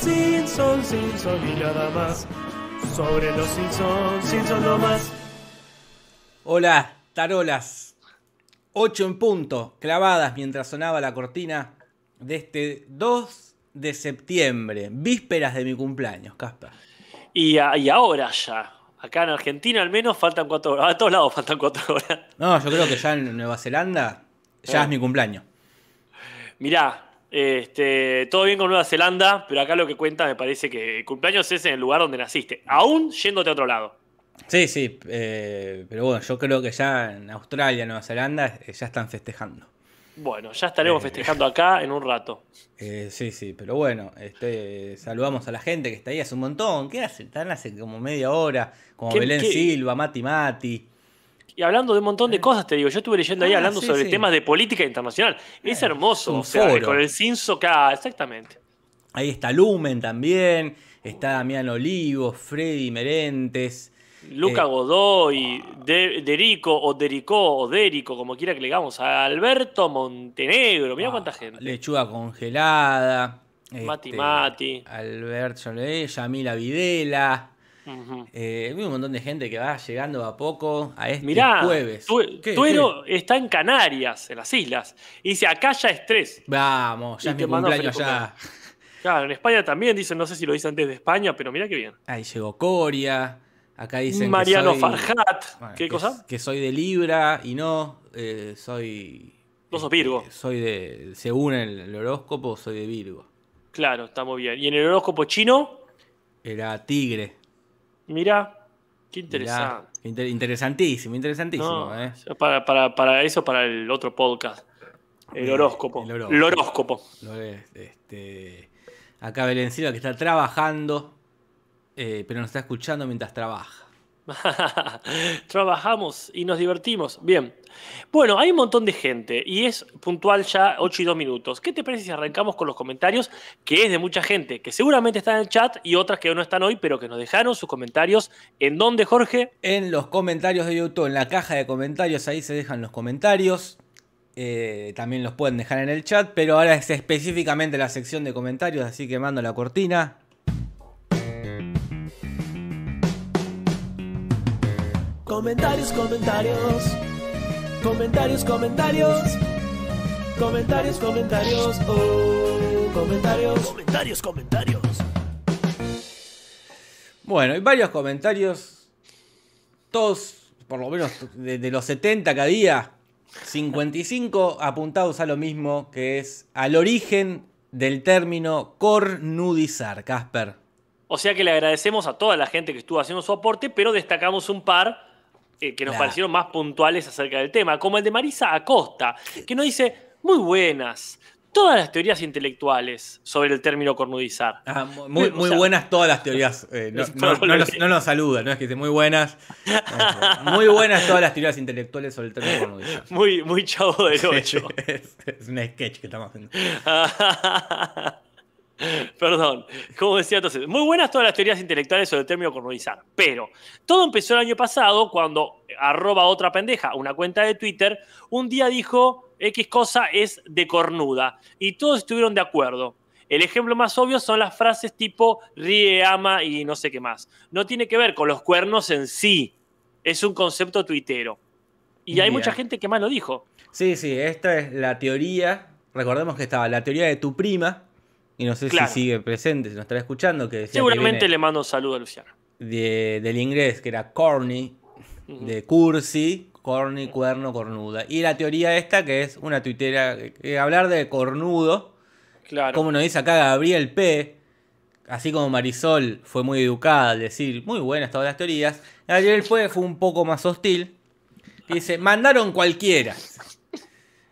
Simpson, Simpson y nada más. Sobre los Simpson, Simpson no más. Hola, tarolas. 8 en punto, clavadas mientras sonaba la cortina de este 2 de septiembre, vísperas de mi cumpleaños, Casper. Y, y ahora ya. Acá en Argentina al menos faltan cuatro horas. A todos lados faltan cuatro horas. No, yo creo que ya en Nueva Zelanda ya Ah. es mi cumpleaños. Mirá, este, todo bien con Nueva Zelanda, pero acá lo que cuenta me parece que el cumpleaños es en el lugar donde naciste, aún yéndote a otro lado. Sí, sí, eh, pero bueno, yo creo que ya en Australia, Nueva Zelanda, eh, ya están festejando. Bueno, ya estaremos Eh. festejando acá en un rato. Sí, sí, pero bueno, este, saludamos a la gente que está ahí hace un montón. ¿Qué hace? Están hace como media hora, como ¿Qué- Belén qué? Silva, Mati Mati. Y hablando de un montón de cosas, te digo, yo estuve leyendo ahí Ah, hablando sí, sobre sí. temas de política internacional. Es Eh, hermoso, es un o sea, foro. con el Cinso acá, exactamente. Ahí está Lumen también, está Damián Olivo, Freddy Merentes. Luca Eh. Godoy, De- Derico o Dericó o Derico, como quiera que le digamos, a Alberto Montenegro, mira ah, cuánta gente. Lechuga congelada. Mati este, Mati. Alberto Yamila Videla. Eh, hay un montón de gente que va llegando a poco a este Mirá, jueves. Tu- ¿Qué? Tuero está en Canarias, en las islas. Y dice, acá ya es tres. Vamos, ya Y es mi cumpleaños ya. Claro, en España también dicen, no sé si lo dicen desde España, pero mira qué bien. Ahí llegó Coria. Acá dicen Mariano que soy, Farhat. bueno, ¿Qué que, cosa? Que soy de Libra y no, eh, soy... Vos sos Virgo. Soy de, según el, el horóscopo, soy de Virgo. Claro, está muy bien. Y en el horóscopo chino, Era Tigre. Mira, qué Mirá, interesante. inter- interesantísimo, interesantísimo, No, ¿eh? para, para, para eso, para el otro podcast. El horóscopo. el El horóscopo. horóscopo. Lo es, este, acá Belén Silva que está trabajando, eh, pero nos está escuchando mientras trabaja. Trabajamos y nos divertimos. Bien. Bueno, hay un montón de gente y es puntual ya 8 y 2 minutos. ¿Qué te parece si arrancamos con los comentarios? Que es de mucha gente que seguramente está en el chat y otras que no están hoy, pero que nos dejaron sus comentarios. ¿En dónde, Jorge? En los comentarios de YouTube, en la caja de comentarios, ahí se dejan los comentarios. Eh, también los pueden dejar en el chat, pero ahora es específicamente la sección de comentarios, así que mando la cortina. Comentarios, comentarios. Comentarios, comentarios. Comentarios, comentarios. Oh, comentarios. Comentarios, comentarios. Bueno, hay varios comentarios, todos, por lo menos de, de los 70 que había, 55 apuntados a lo mismo, que es al origen del término cornudizar, Casper. O sea que le agradecemos a toda la gente que estuvo haciendo su aporte, pero destacamos un par eh, que nos parecieron más puntuales acerca del tema, como el de Marisa Acosta, que nos dice, muy buenas, todas las teorías intelectuales sobre el término cornudizar. Ah, mu- muy, O muy sea- buenas todas las teorías. eh, no, nos, no nos saluda, no es que dice muy buenas. No, muy buenas todas las teorías intelectuales sobre el término cornudizar. Muy, muy chavo del 8. es, es un sketch que estamos haciendo. Perdón, como decía entonces, muy buenas todas las teorías intelectuales sobre el término cornudizar, pero todo empezó el año pasado cuando arroba otra pendeja, una cuenta de Twitter, un día dijo X cosa es de cornuda y todos estuvieron de acuerdo. El ejemplo más obvio son las frases tipo ríe, ama y no sé qué más. No tiene que ver con los cuernos en sí, es un concepto tuitero. Y hay mucha gente que más lo dijo. Sí, sí, esta es la teoría. Recordemos que estaba la teoría de tu prima. Y no sé Claro. si sigue presente, si nos estará escuchando. Que Seguramente le mando un saludo a Luciano. de- del inglés, que era corny, de cursi, corny, cuerno, cornuda. Y la teoría esta, que es una tuitera, que hablar de cornudo, Claro. como nos dice acá Gabriel P., así como Marisol fue muy educada al decir muy buenas todas las teorías, Gabriel P. fue un poco más hostil. Y dice, mandaron cualquiera.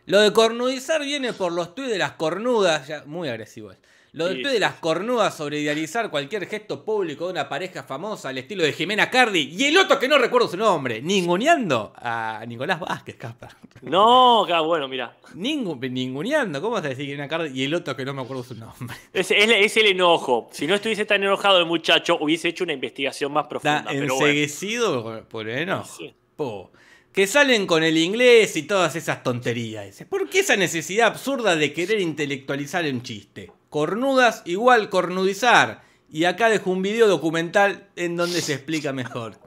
Lo de cornudizar viene por los tuits de las cornudas, ya, muy agresivo. es. Lo del Sí, de las cornudas sobre idealizar cualquier gesto público de una pareja famosa al estilo de Jimena Cardi y el otro que no recuerdo su nombre, ninguneando a Nicolás Vázquez, Caspar. No, bueno, mira. Ningu- ninguneando, ¿cómo vas a decir Jimena Cardi y el otro que no me acuerdo su nombre? Es, es- es el enojo. Si no estuviese tan enojado el muchacho, hubiese hecho una investigación más profunda. Está pero bueno. enseguecido por el enojo. Sí. Po. Que salen con el inglés y todas esas tonterías. ¿por qué esa necesidad absurda de querer intelectualizar un chiste? Cornudas igual cornudizar. Y acá dejo un video documental en donde se explica mejor.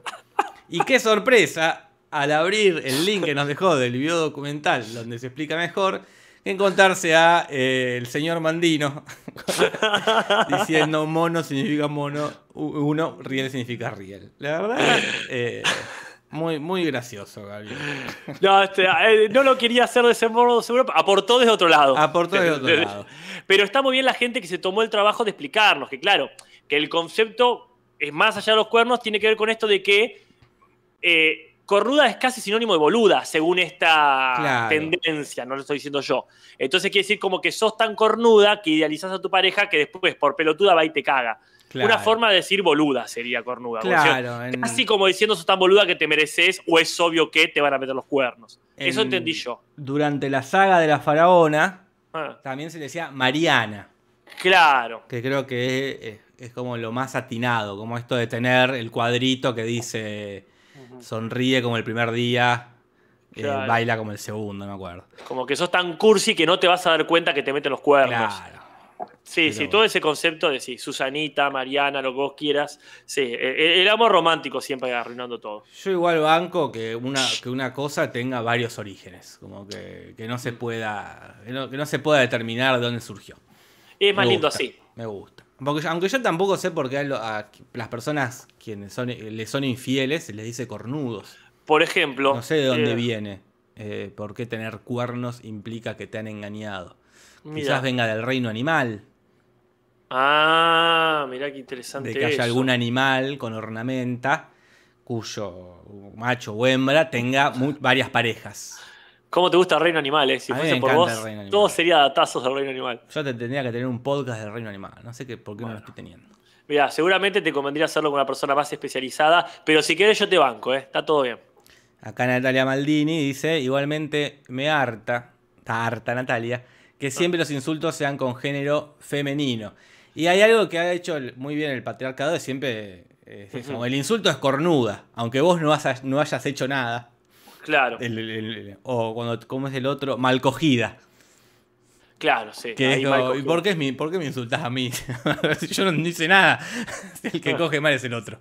Y qué sorpresa, al abrir el link que nos dejó del video documental donde se explica mejor, encontrarse a eh, el señor Mandino diciendo mono significa mono, uno, riel significa riel. La verdad, eh, muy, muy gracioso, Gabriel. No, este, eh, no lo quería hacer de ese modo seguro, aportó desde otro lado. Aportó desde otro lado. Pero está muy bien la gente que se tomó el trabajo de explicarnos que, claro, que el concepto es más allá de los cuernos, tiene que ver con esto de que eh, cornuda es casi sinónimo de boluda, según esta Claro. tendencia, no lo estoy diciendo yo. Entonces quiere decir como que sos tan cornuda que idealizás a tu pareja que después por pelotuda va y te caga. Claro. Una forma de decir boluda sería cornuda. Claro, en- Casi como diciendo sos tan boluda que te mereces o es obvio que te van a meter los cuernos. Eso en- entendí yo. Durante la saga de la faraona, Ah, también se le decía Mariana, claro. que creo que es, es como lo más atinado, como esto de tener el cuadrito que dice sonríe como el primer día, eh, baila como el segundo, no me acuerdo. Como que sos tan cursi que no te vas a dar cuenta que te meten los cuernos. Claro. Sí, Pero sí, todo ese concepto de sí, Susanita, Mariana, lo que vos quieras. Sí, eh, eh, el amor romántico siempre arruinando todo. Yo igual banco que una, que una cosa tenga varios orígenes, como que, que no se pueda que no, que no se pueda determinar de dónde surgió. Es más Me lindo gusta, así. Me gusta. Porque, yo- aunque yo tampoco sé por qué a, las personas quienes son, le son infieles se les dice cornudos. Por ejemplo. No sé de dónde eh, viene. eh, por qué tener cuernos implica que te han engañado. Quizás venga del reino animal, Ah, mirá qué interesante. de que haya eso. algún animal con ornamenta cuyo macho o hembra tenga varias parejas. ¿Cómo te gusta el reino animal? eh? Si A fuese por vos, el reino animal. todo sería datazos del reino animal. Yo te tendría que tener un podcast del reino animal. No sé qué, por qué no lo estoy teniendo. Mirá, seguramente te convendría hacerlo con una persona más especializada, pero si querés yo te banco, ¿eh? Está todo bien. Acá Natalia Maldini dice, igualmente me harta, está harta Natalia, que siempre los insultos sean con género femenino. Y hay algo que ha hecho muy bien el patriarcado, es siempre eh, es eso, Ujú. el insulto es cornuda, aunque vos no, has- no hayas hecho nada. Claro, El- el- el- o cuando, ¿cómo es el otro? Malcogida. claro, sí. Que ahí es mal como, ¿y por qué, es mi- por qué me insultás a mí? Yo no hice nada. El que coge mal es el otro.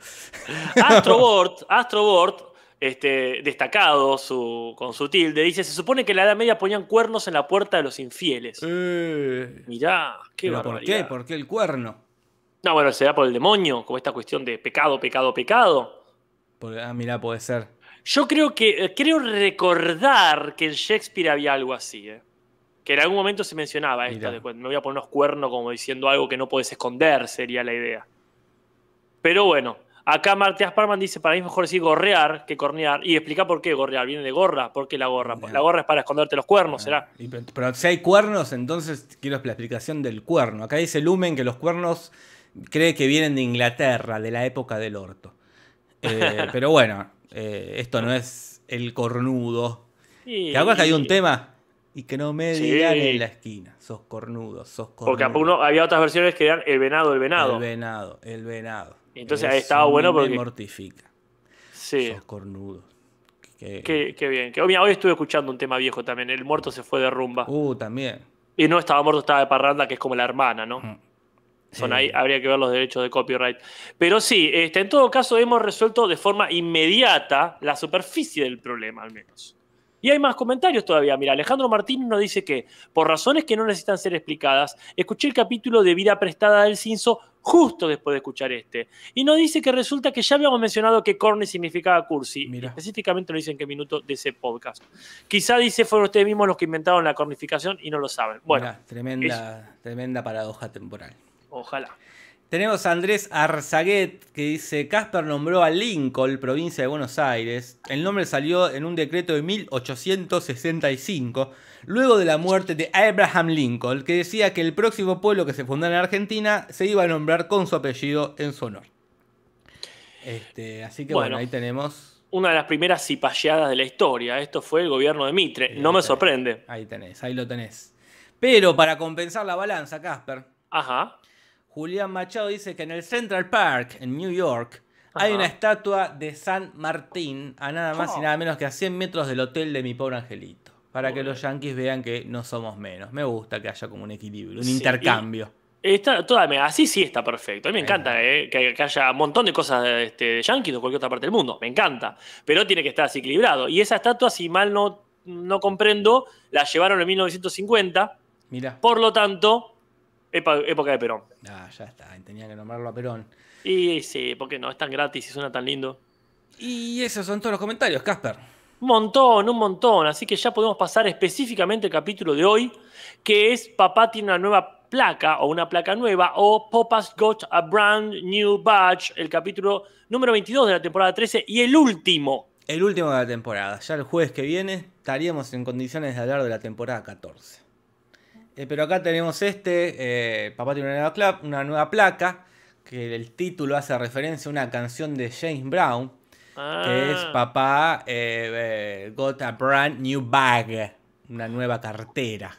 Astrobort, Astrobort, este, destacado su, con su tilde, dice: Se supone que en la Edad Media ponían cuernos en la puerta de los infieles. Eh, Mirá, qué ¿Pero por qué? ¿Por qué el cuerno? No, bueno, será por el demonio, como esta cuestión de pecado, pecado, pecado. Porque, ah, mira, puede ser. Yo creo que, eh, creo recordar que en Shakespeare había algo así, ¿eh? Que en algún momento se mencionaba esto, Mirá. de me voy a poner unos cuernos como diciendo algo que no puedes esconder, sería la idea. Pero bueno, acá Martías Parman dice, para mí es mejor decir gorrear que cornear, y explica por qué gorrear, viene de gorra, ¿por qué la gorra? La gorra es para esconderte los cuernos, ¿será? Y pe- pero si hay cuernos, entonces quiero la explicación del cuerno. Acá dice Lumen que los cuernos cree que vienen de Inglaterra, de la época del orto. Eh, pero bueno, eh, esto no es el cornudo. Y- ¿Te acuerdas que hay un tema? Y que no me Sí. digan en la esquina. Sos cornudo, sos cornudo. Porque uno- había otras versiones que eran el venado, el venado. El venado, el venado. Entonces Eso estaba bueno Me porque- mortifica. Sí. Sos cornudo. Qué, qué bien. Que, mira, hoy estuve escuchando un tema viejo también. El muerto se fue de rumba. Uh, también. Y no estaba muerto, estaba de parranda, que es como la hermana, ¿no? Mm. Son ahí, habría que ver los derechos de copyright. Pero sí, este, en todo caso hemos resuelto de forma inmediata la superficie del problema, al menos. Y hay más comentarios todavía. Mira, Alejandro Martínez nos dice que, por razones que no necesitan ser explicadas, escuché el capítulo de Vida Prestada del Cinso justo después de escuchar este. Y nos dice que resulta que ya habíamos mencionado que corny significaba cursi. Mira. Específicamente nos dice en qué minuto de ese podcast. Quizá dice fueron ustedes mismos los que inventaron la cornificación y no lo saben. Bueno, tremenda, tremenda paradoja temporal. ojalá. Tenemos a Andrés Arzaguet que dice: Casper nombró a Lincoln, provincia de Buenos Aires. El nombre salió en un decreto de 1865, luego de la muerte de Abraham Lincoln, que decía que el próximo pueblo que se fundara en Argentina se iba a nombrar con su apellido en su honor. Este, así que bueno, Bueno. ahí tenemos. Una de las primeras cipayeadas de la historia. Esto fue el gobierno de Mitre. No me sorprende. Ahí tenés, ahí lo tenés. Pero para compensar la balanza, Casper, Ajá. Julián Machado dice que en el Central Park, en New York, Hay una estatua de San Martín a nada más y Oh. nada menos que a 100 metros del hotel de mi pobre angelito. Para que los yankees vean que no somos menos. Me gusta que haya como un equilibrio, un Sí, intercambio. Está, toda, así sí está perfecto. A mí me encanta eh, que, que haya un montón de cosas este, de Yankees o cualquier otra parte del mundo. Me encanta. Pero tiene que estar así equilibrado. Y esa estatua, si mal no, no comprendo, la llevaron en 1950. Mira. Por lo tanto, época de Perón. Ah, ya está. Tenía que nombrarlo a Perón. Y sí, ¿por qué no? Es tan gratis y suena tan lindo. Y esos son todos los comentarios, Casper. Un montón, un montón. Así que ya podemos pasar específicamente al capítulo de hoy, que es Papá tiene una nueva placa o una placa nueva o Papa's got a brand new badge, el capítulo número 22 de la temporada 13 y el último. El último de la temporada. Ya el jueves que viene estaríamos en condiciones de hablar de la temporada 14. Eh, pero acá tenemos este. eh, Papá tiene una nueva, una nueva placa. Que el título hace referencia a una canción de James Brown. Que es Ah, Papá eh, eh, got a brand new bag. Una nueva cartera.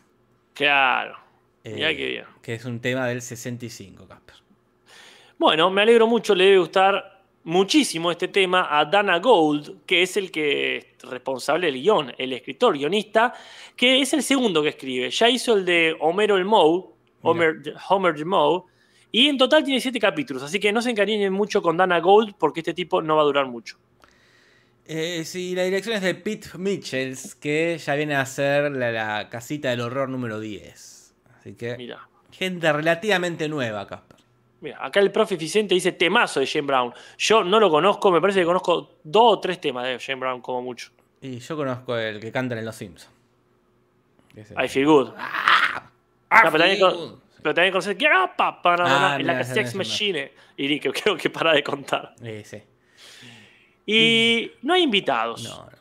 Claro. Eh, qué bien. Que es un tema del 65, Casper. Bueno, me alegro mucho, le debe gustar muchísimo este tema a Dana Gold, que es el que es responsable del guion, el escritor, guionista, que es el segundo que escribe. Ya hizo el de Homero el Moe, Homer, Homer the Moe, y en total tiene siete capítulos, así que no se encariñen mucho con Dana Gold porque este tipo no va a durar mucho. Eh, sí, la dirección es de Pete Mitchells, que ya viene a ser la, la casita del horror número 10. Así que, Mira. gente relativamente nueva, Casper. Mira, acá el profe Vicente dice temazo de Jane Brown. Yo no lo conozco, me parece que conozco dos o tres temas de Jane Brown como mucho. Y yo conozco el que canta en Los Simpsons. I feel good. Ah, pero también feel con- good. Pero también conoces Get up, Ah, la Sex no Machine. Y que creo que para de contar. Eh, sí. Y no hay invitados. No, no.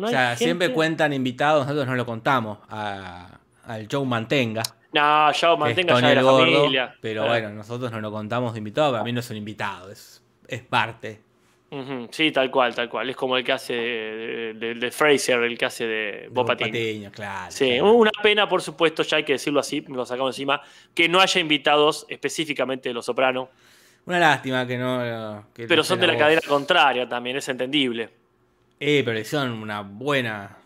No o sea, gente- siempre cuentan invitados, nosotros no lo contamos. A- al Joe Mantenga. No, es mantenga ya de la Gordo, familia. Pero bueno, nosotros no lo contamos de invitado, para mí no es un invitado, es, es parte. Sí, tal cual, tal cual. Es como el que hace de, de- de Fraser, el que hace de de Bob Bob Patiño. Patiño, claro. Sí, claro. una pena, por supuesto, ya hay que decirlo así, lo sacamos encima, que no haya invitados específicamente de Los Soprano, Una lástima que no. que pero son de la voz. cadena contraria también, es entendible. Eh, pero hicieron una buena.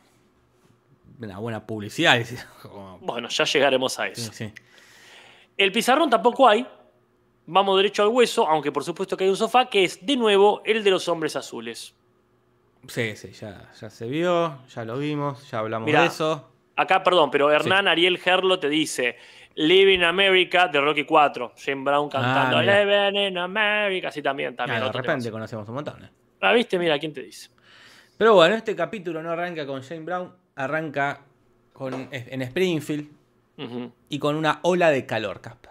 Una buena publicidad. Bueno, ya llegaremos a eso. sí. El pizarrón tampoco hay. Vamos derecho al hueso, aunque por supuesto que hay un sofá, que es de nuevo el de los hombres azules. Sí, sí, ya, ya se vio, ya lo vimos, ya hablamos Mirá. de eso. Acá, perdón, pero Hernán Ariel Gerlo te dice Living America de Rocky 4. Jane Brown cantando Ah. Living in America. Así también, Ah, también. de otro repente conocemos un montón. ¿eh? Ah, viste, mira, ¿quién te dice? Pero bueno, este capítulo no arranca con Jane Brown, arranca con, en Springfield y con una ola de calor, Casper.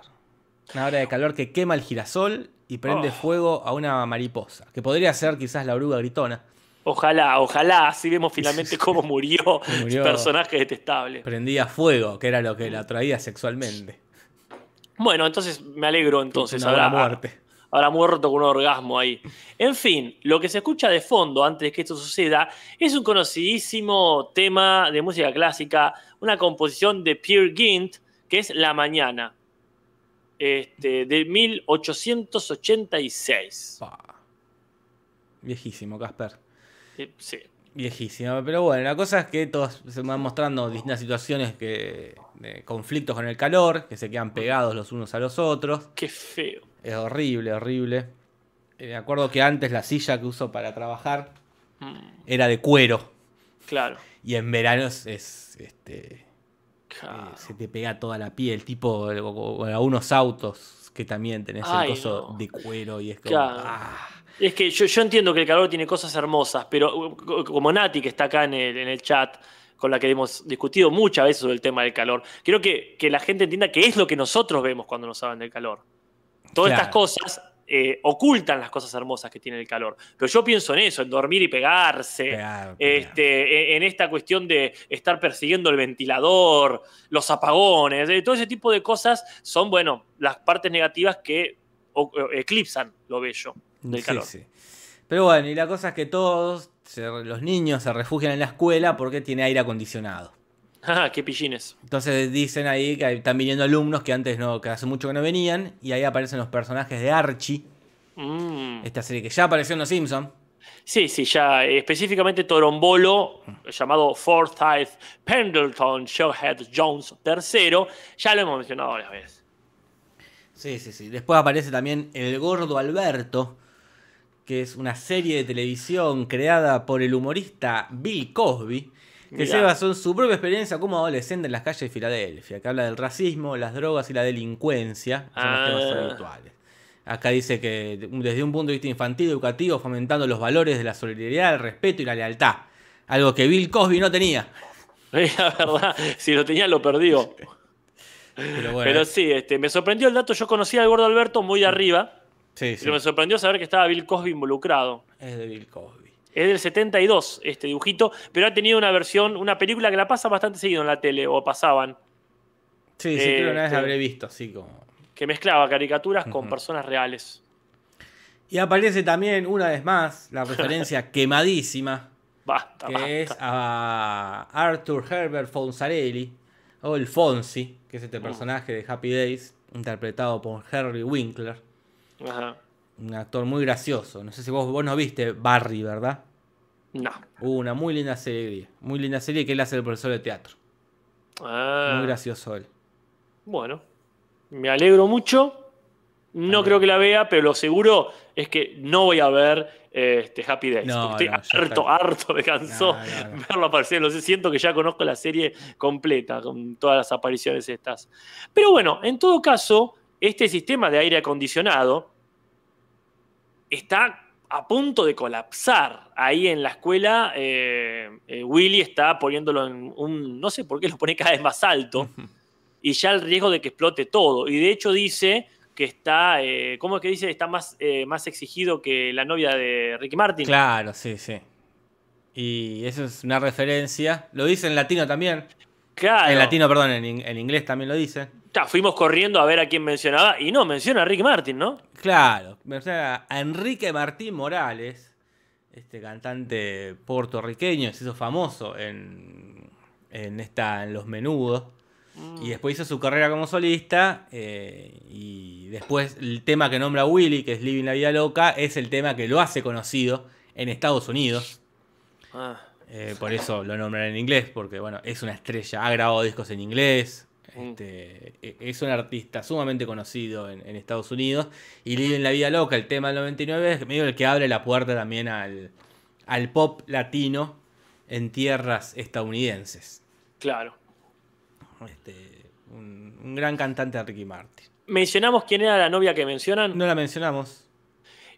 Una ola de calor que quema el girasol y prende Oh. fuego a una mariposa, que podría ser quizás la oruga gritona. Ojalá, ojalá, así vemos finalmente cómo murió, Murió. personaje detestable. Prendía fuego, que era lo que la atraía sexualmente. Bueno, entonces me alegro entonces. Habrá, muerte. habrá muerto con un orgasmo ahí. En fin, lo que se escucha de fondo antes de que esto suceda es un conocidísimo tema de música clásica, una composición de Pierre Gint, que es La Mañana, este, de 1886. Pa. Viejísimo, Casper. Sí. Viejísimo. Pero bueno, la cosa es que todos se van mostrando distintas situaciones que, de conflictos con el calor, que se quedan pegados los unos a los otros. Qué feo. Es horrible, horrible. Eh, Me acuerdo que antes la silla que uso para trabajar Mm, era de cuero. claro. Y en verano es, es, este, Claro. eh, se te pega toda la piel, tipo o- o algunos autos que también tenés Ay, el coso no. de cuero y es como... Claro. ah. Es que yo, yo entiendo que el calor tiene cosas hermosas, pero uh, co- como Nati, que está acá en el, en el chat, con la que hemos discutido muchas veces sobre el tema del calor, quiero que, que la gente entienda que es lo que nosotros vemos cuando nos hablan del calor. Todas Claro. estas cosas eh, ocultan las cosas hermosas que tiene el calor. Pero yo pienso en eso, en dormir y pegarse, Pegar, pegar. este, en- en esta cuestión de estar persiguiendo el ventilador, los apagones, eh, todo ese tipo de cosas son, bueno, las partes negativas que o- eclipsan lo bello del Sí, calor. sí. Pero bueno, y la cosa es que todos, se- los niños se refugian en la escuela porque tiene aire acondicionado. Ah, qué pillines. Entonces dicen ahí que están viniendo alumnos que antes no, que hace mucho que no venían, y ahí aparecen los personajes de Archie, Mm. Esta serie que ya apareció en Los Simpsons. Sí, sí, ya eh, específicamente Torombolo, llamado Forsyth Pendleton Showhead Jones III, ya lo hemos mencionado varias veces. Sí, sí, sí. Después aparece también El Gordo Alberto, que es una serie de televisión creada por el humorista Bill Cosby, que Mirá. se basó en su propia experiencia como adolescente en las calles de Filadelfia, que habla del racismo, las drogas y la delincuencia, son los temas Ah. habituales. Acá dice que desde un punto de vista infantil educativo, fomentando los valores de la solidaridad, el respeto y la lealtad. Algo que Bill Cosby no tenía. La verdad, si lo tenía lo perdió. Pero bueno, Pero sí, este, me sorprendió el dato. Yo conocía al gordo Alberto muy de arriba, sí, sí, pero me sorprendió saber que estaba Bill Cosby involucrado. es de Bill Cosby. Es del 72 este dibujito, pero ha tenido una versión, una película que la pasa bastante seguido en la tele, o pasaban, Sí, sí, creo que una vez este- la habré visto, así como... que mezclaba caricaturas con personas reales. Y aparece también, una vez más, la referencia quemadísima, Basta, basta. que es a Arthur Herbert Fonsarelli, o el Fonsi, que es este Mm. personaje de Happy Days, interpretado por Henry Winkler, Ajá. un actor muy gracioso. No sé si vos, vos no viste Barry, ¿verdad? No. Uh, una muy linda serie, muy linda serie que él hace el profesor de teatro. Ah, Muy gracioso él. bueno, me alegro mucho. No creo que la vea, pero lo seguro es que no voy a ver este Happy Days. No, porque no, estoy harto, harto me cansó No, verlo aparecer. Sé, siento que ya conozco la serie completa con todas las apariciones estas. Pero bueno, en todo caso, este sistema de aire acondicionado está a punto de colapsar. Ahí en la escuela, eh, eh, Willy está poniéndolo en un. No sé por qué lo pone cada vez más alto. y ya el riesgo de que explote todo. Y de hecho dice que está. eh, ¿Cómo es que dice? Está más, más exigido que la novia de Ricky Martin. Claro, sí, sí. Y eso es una referencia. Lo dice en latino también. Claro. En latino, perdón, en, en inglés también lo dice. Ya, fuimos corriendo a ver a quién mencionaba. Y no, menciona a Ricky Martin, ¿no? Claro, menciona a Enrique Martín Morales, este cantante puertorriqueño, se hizo famoso en, en, esta, en Los Menudos. Y después hizo su carrera como solista. eh, y después el tema que nombra Willy, que es Living la Vida Loca, es el tema que lo hace conocido en Estados Unidos. Ah, Eh, por eso lo nombran en inglés, porque bueno, es una estrella, ha grabado discos en inglés. Mm. este, e- es un artista sumamente conocido en, en Estados Unidos. Y Live en la Vida Loca, el tema del 99, es medio el que abre la puerta también al, al pop latino en tierras estadounidenses. claro. Este, un, un gran cantante Ricky Martin. Mencionamos quién era la novia que mencionan. No la mencionamos.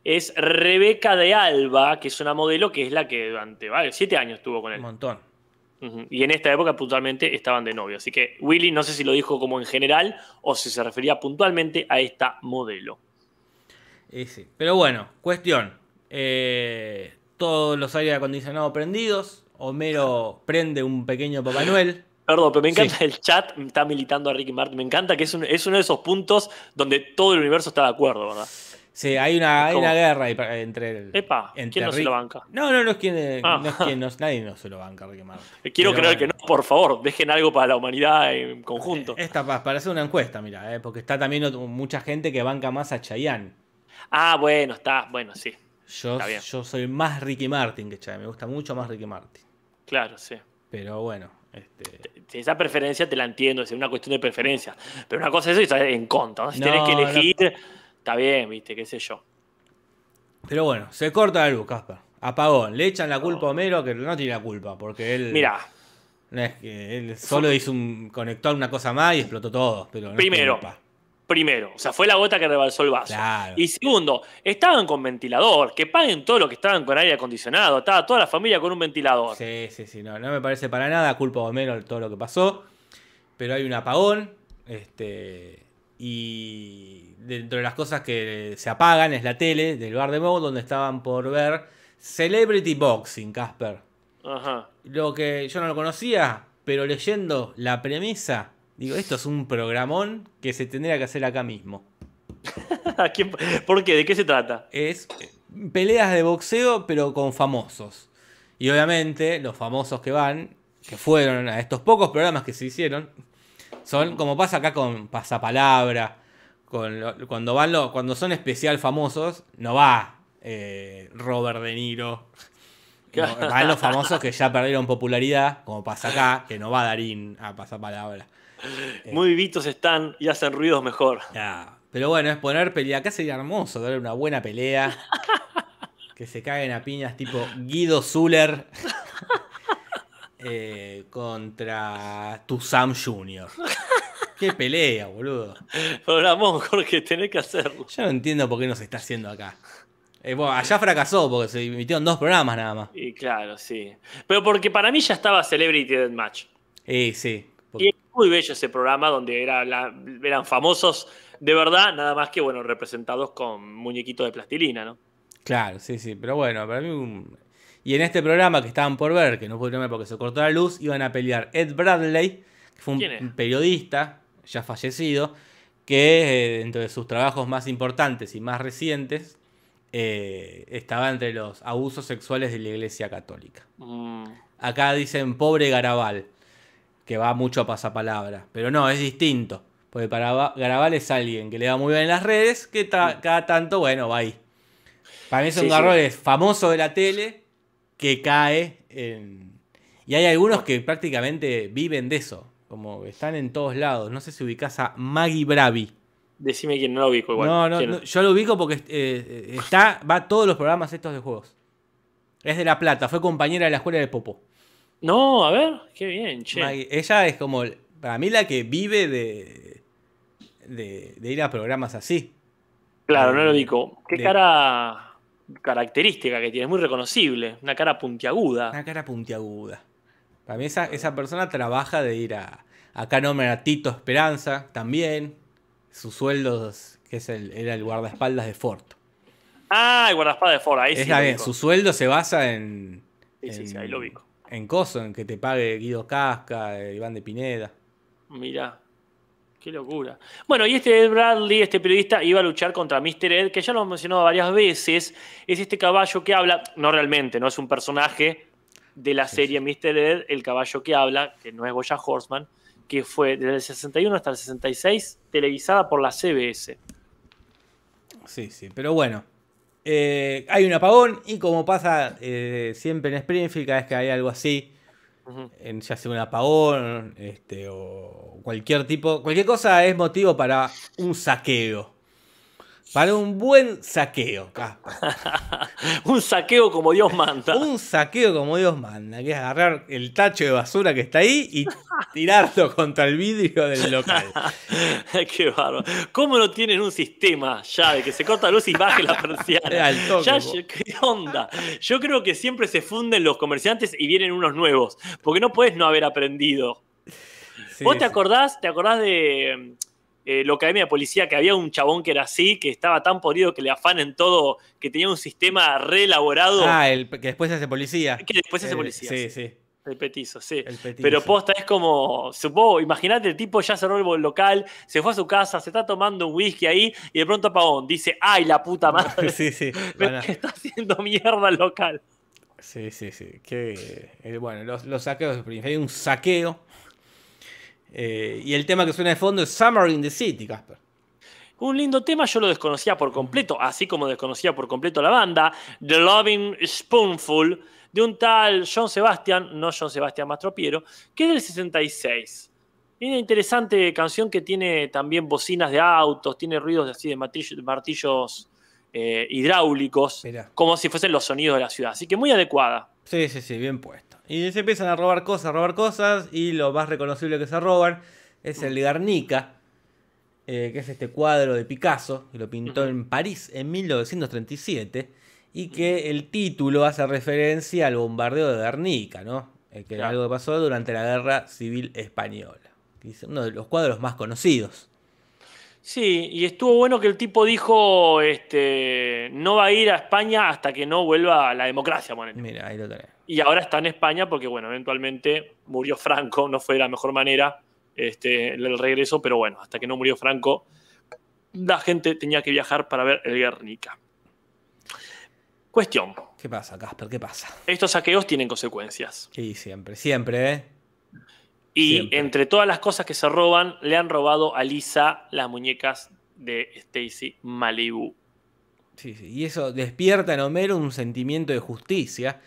Es Rebeca de Alba, que es una modelo que es la que durante vale, siete años estuvo con Un él. montón. Ujú. Y en esta época puntualmente estaban de novio. Así que Willy no sé si lo dijo como en general o si se refería puntualmente a esta modelo. Y sí. Pero bueno, cuestión. eh, todos los aires acondicionados prendidos. Homero prende un pequeño Papá Noel. Perdón, pero me encanta Sí. el chat, está militando a Ricky Martin. Me encanta que es, un- es uno de esos puntos donde todo el universo está de acuerdo, ¿verdad? Sí, hay una, hay una guerra entre el. Epa, entre ¿quién no se lo banca? No, no, no es quien. eh, Ah. No es quien no- nadie no se lo banca, Ricky Martin. Quiero Pero creer que no, por favor, dejen algo para la humanidad en conjunto. Esta pa- para hacer una encuesta, mira, eh, porque está también mucha gente que banca más a Chayanne. Ah, bueno, está, bueno, sí, Yo, Está bien. yo soy más Ricky Martin que Chayanne, me gusta mucho más Ricky Martin. claro, sí. Pero bueno, este. Esa preferencia te la entiendo, es una cuestión de preferencia. Pero una cosa es eso y en contra. ¿no? Si No, tenés que no. Está bien, viste, qué sé yo. Pero bueno, se corta la luz, Casper. Apagón. Le echan la culpa a Homero, que no tiene la culpa, porque él. Mira, No es que él solo hizo un conector una cosa más y explotó todo. Pero no Primero. primero, o sea, fue la gota que rebalsó el vaso. Claro. Y segundo, estaban con ventilador, que paguen todo lo que estaban con aire acondicionado. Estaba toda la familia con un ventilador. Sí, sí, sí, no, no me parece para nada culpa de Homero todo lo que pasó. Pero hay un apagón. Este. Y dentro de las cosas que se apagan es la tele del bar de Moe, donde estaban por ver Celebrity Boxing, Casper. Ajá. Lo que yo no lo conocía, pero leyendo la premisa, digo, esto es un programón que se tendría que hacer acá mismo. ¿A quién- ¿Por qué? ¿De qué se trata? Es eh, peleas de boxeo, pero con famosos. Y obviamente los famosos que van, que fueron a estos pocos programas que se hicieron, son como pasa acá con Pasapalabra, con lo- cuando van cuando son especial famosos, no va eh, Robert De Niro. No, van los famosos que ya perdieron popularidad, como pasa acá, que no va Darín a pasar palabra. Muy vivitos están y hacen ruidos mejor. Ya, Pero bueno, es poner pelea. Acá sería hermoso ver una buena pelea. que se caguen a piñas tipo Guido Zuller eh, contra tu Sam Jr. Qué pelea, boludo. Programón, Jorge, tenés que hacerlo. Yo no entiendo por qué no se está haciendo acá. Eh, bueno, allá fracasó porque se emitieron dos programas nada más. Y claro, sí. Pero porque para mí ya estaba Celebrity Deathmatch. Eh, sí. Y es muy bello ese programa donde era la- eran famosos de verdad, nada más que bueno, representados con muñequitos de plastilina, ¿no? Claro, sí, sí. Pero bueno, para mí. un- Y en este programa que estaban por ver, que no pudieron ver porque se cortó la luz, iban a pelear Ed Bradley, que fue un periodista ya fallecido, que eh, dentro de sus trabajos más importantes y más recientes eh, estaba entre los abusos sexuales de la Iglesia Católica. Mm, Acá dicen pobre Garabal, que va mucho a pasapalabra. Pero no, es distinto. Porque para Ba- Garabal es alguien que le va muy bien en las redes, que ta- cada tanto, bueno, va ahí. Para mí es un Sí, sí. garrón es famoso de la tele que cae en... Y hay algunos que prácticamente viven de eso. Como están en todos lados. No sé si ubicás a Maggie Bravi. decime quién no lo ubico igual. no, no, yo lo ubico porque eh, eh, está, va a todos los programas estos de juegos. Es de La Plata, fue compañera de la escuela de Popo. No, a ver, qué bien, che. Maggie- ella es como, para mí, la que vive de, de, de ir a programas así. Claro, no lo de- ubico. Qué de- cara característica que tiene, es muy reconocible. Una cara puntiaguda. Una cara puntiaguda. Para mí, esa, esa persona trabaja de ir a. Acá nombran a Tito Esperanza también. Sus sueldos, que es el, era el guardaespaldas de Ford. Ah, el guardaespadas de Ford, ahí sí. Bien, ubico. su sueldo se basa en. Sí, sí, sí, en- ahí lo ubico. En Coso, en que te pague Guido Casca, eh, Iván de Pineda. Mirá. Qué locura. Bueno, y este Ed Bradley, este periodista, iba a luchar contra Mr. Ed, que ya lo hemos mencionado varias veces. Es este caballo que habla, no realmente, no es un personaje de la serie Mr. Ed, el caballo que habla, que no es Goya Horseman, que fue desde el 61 hasta el 66 televisada por la CBS. Sí, sí, pero bueno. eh, hay un apagón y como pasa eh, siempre en Springfield, cada vez que hay algo así, En, ya sea un apagón este, o cualquier tipo, cualquier cosa es motivo para un saqueo. Para un buen saqueo, un saqueo como Dios manda. Un saqueo como Dios manda, que es agarrar el tacho de basura que está ahí y tirarlo contra el vidrio del local. Qué bárbaro. ¿Cómo no tienen un sistema ya de que se corta la luz y baje la persiana? Toque, Ya. ¿Qué onda? Yo creo que siempre se funden los comerciantes y vienen unos nuevos. Porque no puedes no haber aprendido. Sí, ¿Vos te acordás, te acordás de eh, la Academia de Policía que había un chabón que era así, que estaba tan podrido que le afanen todo, que tenía un sistema reelaborado Ah, el que después se hace policía. que después se hace Eh, policía? Sí, sí. El petizo, sí. El petizo. Pero posta es como, supongo, imagínate, el tipo ya cerró el local, se fue a su casa, se está tomando un whisky ahí y de pronto apagón. Dice, ay, la puta madre, Sí, sí. van a- está haciendo mierda el local. Sí, sí, sí. Que, eh, bueno, los, los saqueos. Hay un saqueo. Eh, y el tema que suena de fondo es Summer in the City, Casper. Un lindo tema, yo lo desconocía por completo, así como desconocía por completo la banda, The Loving Spoonful, de un tal John Sebastian, no John Sebastian Mastropiero, que es del 66. Y una interesante canción que tiene también bocinas de autos, tiene ruidos así de martillo- de martillos eh, hidráulicos, Mirá. como si fuesen los sonidos de la ciudad. Así que muy adecuada. Sí, sí, sí, bien puesto. Y se empiezan a robar cosas, a robar cosas. Y lo más reconocible que se roban es el Guernica, eh, que es este cuadro de Picasso, que lo pintó en París en 1937. Y que el título hace referencia al bombardeo de Guernica, ¿no? Eh, que era Claro. algo que pasó durante la Guerra Civil Española. que es uno de los cuadros más conocidos. Sí, y estuvo bueno que el tipo dijo, este, no va a ir a España hasta que no vuelva la democracia. Mira, ahí lo tenés. Y ahora está en España porque, bueno, eventualmente murió Franco, no fue de la mejor manera este, el regreso, pero bueno, hasta que no murió Franco, la gente tenía que viajar para ver el Guernica. Cuestión, ¿Qué pasa, Casper? ¿Qué pasa? estos saqueos tienen consecuencias. Sí, siempre, siempre, ¿eh? Y Siempre. entre todas las cosas que se roban, le han robado a Lisa las muñecas de Stacy Malibu. Sí, sí, Y eso despierta en Homero un sentimiento de justicia.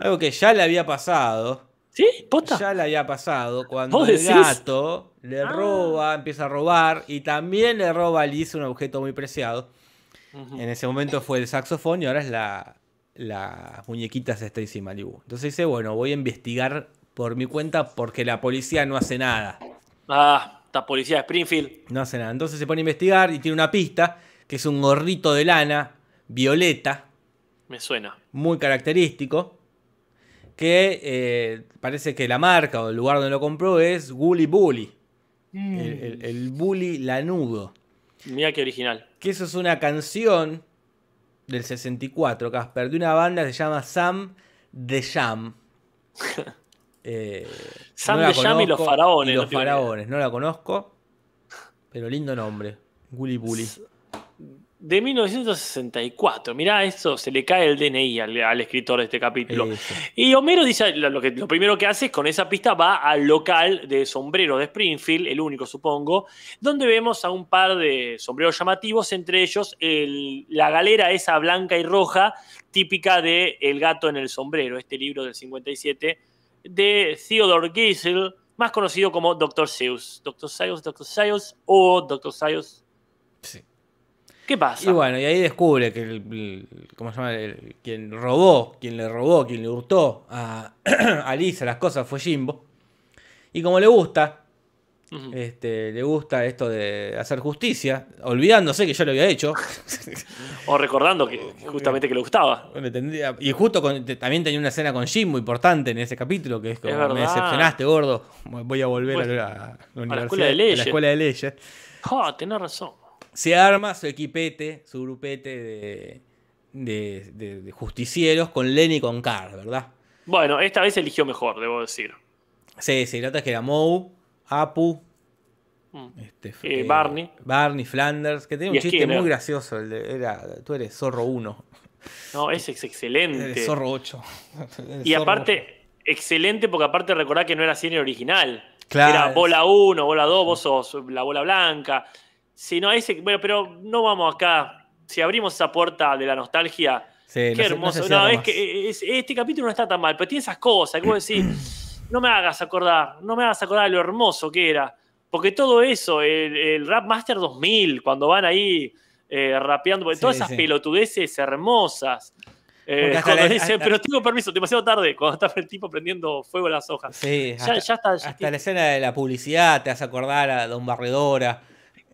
Algo que ya le había pasado. ¿Sí? ¿Posta? Ya le había pasado cuando ¿Vos el decís? gato le Ah. roba, empieza a robar y también le roba a Liz un objeto muy preciado. En ese momento fue el saxofón y ahora es la, las muñequitas de Stacy Malibu. Entonces dice, bueno, voy a investigar por mi cuenta porque la policía no hace nada. Ah, esta policía de Springfield. No hace nada. Entonces se pone a investigar y tiene una pista, que es un gorrito de lana, violeta, Me suena. muy característico, que eh, parece que la marca o el lugar donde lo compró es Gully Bully, el, el- el bully lanudo. Mira qué original. Que eso es una canción del 64, Casper, de una banda que se llama Sam The Jam. Eh, Sam la The Jam y los faraones, y no los faraones, no la conozco, pero lindo nombre. Gully Bully. De 1964. Mirá, esto se le cae el DNI al, al escritor de este capítulo. Eso. Y Homero dice, lo, lo que, lo primero que hace es con esa pista va al local de sombreros de Springfield, el único supongo, donde vemos a un par de sombreros llamativos, entre ellos el- la galera esa blanca y roja, típica de El gato en el sombrero, este libro del 57, de Theodore Geisel, más conocido como Dr. Seuss. Dr. Seuss, Dr. Seuss o Dr. Seuss. ¿Qué pasa? Y bueno, y ahí descubre que el, el- ¿cómo se llama? El- quien robó, quien le robó, quien le hurtó a, a Lisa las cosas fue Jimbo. Y como le gusta, este, le gusta esto de hacer justicia, olvidándose que yo lo había hecho. O recordando que justamente que le gustaba. Bueno, tendría- y justo con- también tenía una escena con Jimbo importante en ese capítulo, que es como, Es me decepcionaste, gordo. Voy a volver Pues, a, la, a la universidad, a la escuela de leyes. Ah, tenés razón. Se arma su equipete, su grupete de, de- de- de justicieros con Lenny y con Carl, ¿verdad? Bueno, esta vez eligió mejor, debo decir. Sí, sí, nota que era Moe, Apu, Mm. este, Eh, Barney. Barney, Flanders, que tenía un Y chiste Skinner. muy gracioso. el de- era, tú eres zorro 1, No, ese es eres excelente. zorro 8. Y aparte, excelente porque aparte recordá que no era el original. Claro. Era bola 1, bola 2, vos sos la bola blanca. Si no, ese, bueno, pero no vamos acá. Si abrimos esa puerta de la nostalgia, Sí, qué no hermoso. se No, es que es- este capítulo no está tan mal, pero tiene esas cosas que vos decís, no me hagas acordar, no me hagas acordar de lo hermoso que era. Porque todo eso, el, el Rap Master 2000, cuando van ahí eh, rapeando, Sí, todas esas sí. pelotudeces hermosas. Eh, Porque hasta cuando la- dice, hasta- pero tengo permiso, demasiado tarde, cuando está el tipo prendiendo fuego a las hojas. Sí, Ya- hasta, ya está, ya hasta la escena de la publicidad te hace acordar a Don Barredora.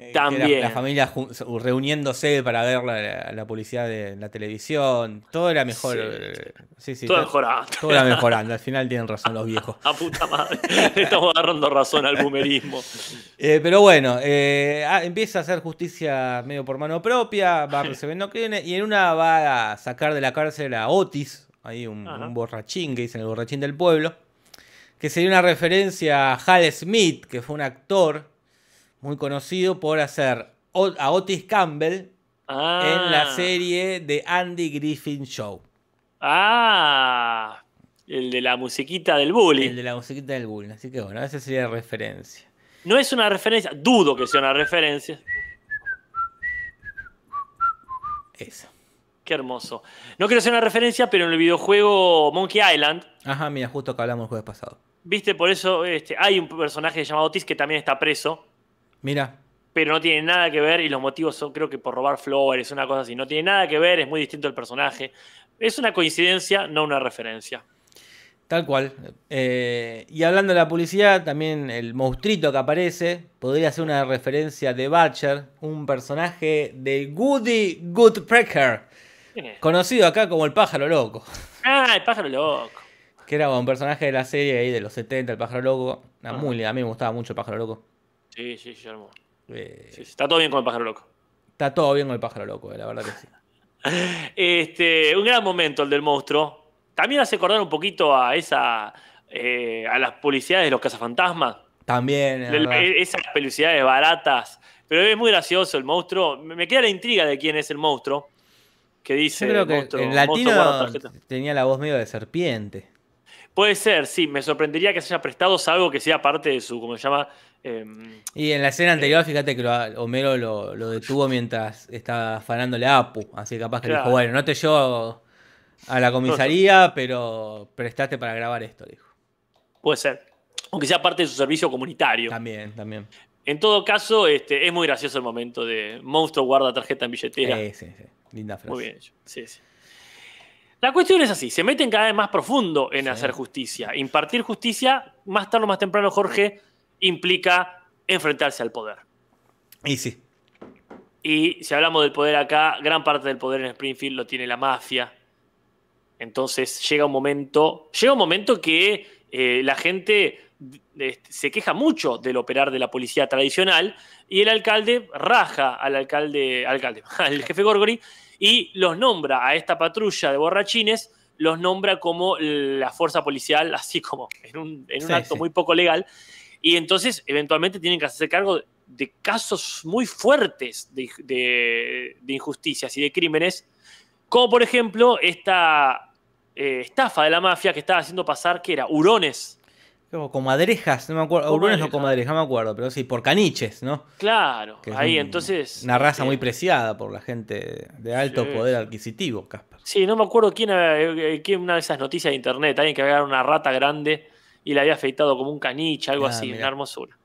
Eh, También. La, familia reuniéndose para ver la, la publicidad de la televisión. Todo era mejor. Sí. eh, Sí, sí, Todo todo, mejorado. todo era mejorando. Al final tienen razón los viejos. A puta madre. Le estamos agarrando razón al boomerismo. Eh, pero bueno, eh, ah, empieza a hacer justicia medio por mano propia, va recibiendo crímenes y en una va a sacar de la cárcel a Otis, ahí un, un borrachín que dicen el borrachín del pueblo, que sería una referencia a Hal Smith, que fue un actor muy conocido por hacer a Otis Campbell Ah. en la serie de Andy Griffin Show, Ah. El de la musiquita del bully. el de la musiquita del bullying. Así que bueno, esa sería la referencia. No es una referencia, dudo que sea una referencia. Esa. Qué hermoso. No quiero ser una referencia, pero en el videojuego Monkey Island, Ajá, mira, justo que hablamos el jueves pasado. viste, por eso este, hay un personaje llamado Otis que también está preso, Mira, pero no tiene nada que ver y los motivos son creo que por robar flores, una cosa así. No tiene nada que ver, es muy distinto el personaje. Es una coincidencia, no una referencia. Tal cual. Eh, y hablando de la publicidad, también el monstruito que aparece podría ser una referencia de Butcher, un personaje de Goody Goodpecker, ¿Quién es? conocido acá como el pájaro loco, Ah, el pájaro loco. que era un personaje de la serie ahí de los 70, el pájaro loco. Ajá. muy a mí me gustaba mucho el pájaro loco. Sí, sí, sí, hermoso. Eh, Sí, sí, está todo bien con el pájaro loco. Está todo bien con el pájaro loco, eh, la verdad que sí. Este, un gran momento el del monstruo. También hace acordar un poquito a esa. eh, a las publicidades de los cazafantasmas. También, es verdad. esas publicidades baratas. Pero es muy gracioso el monstruo. Me queda la intriga de quién es el monstruo. Que dice. Yo creo que monstruo- el latino tenía la voz medio de serpiente. Puede ser, sí. Me sorprendería que se haya prestado algo que sea parte de su, ¿cómo se llama? Em, Y en la escena anterior, fíjate que lo- Homero lo, lo detuvo mientras estaba afanándole a Apu. Así que capaz que le dijo, bueno, no te llevo a la comisaría, pero prestaste para grabar esto, dijo. puede ser. Aunque sea parte de su servicio comunitario. También, también. En todo caso, este, es muy gracioso el momento de monstruo guarda tarjeta en billetera. Eh, sí, sí. Linda frase. Muy bien hecho. Sí, sí. La cuestión es así, se meten cada vez más profundo en Sí. hacer justicia. Impartir justicia, más tarde o más temprano, Jorge, implica enfrentarse al poder. Y sí. Y si hablamos del poder acá, gran parte del poder en Springfield lo tiene la mafia. Entonces llega un momento, llega un momento que eh, la gente eh, se queja mucho del operar de la policía tradicional y el alcalde raja al alcalde, alcalde, al jefe Gorgory y los nombra a esta patrulla de borrachines, los nombra como la fuerza policial, así como en un, en un Sí, acto sí. muy poco legal. Y entonces eventualmente tienen que hacerse cargo de casos muy fuertes de, de- de injusticias y de crímenes, como por ejemplo esta eh, estafa de la mafia que estaba haciendo pasar, que era hurones. Como comadrejas, no me acuerdo. Hurones o Comadrejas. comadrejas, no me acuerdo, pero sí, por caniches, ¿no? Claro, Que ahí un- entonces... Una raza este, muy preciada por la gente de alto Sí. poder adquisitivo, Casper. Sí, no me acuerdo quién, eh, eh, quién una de esas noticias de internet, alguien que había una rata grande y la había afeitado como un caniche, algo Ah, así, mirá. una hermosura.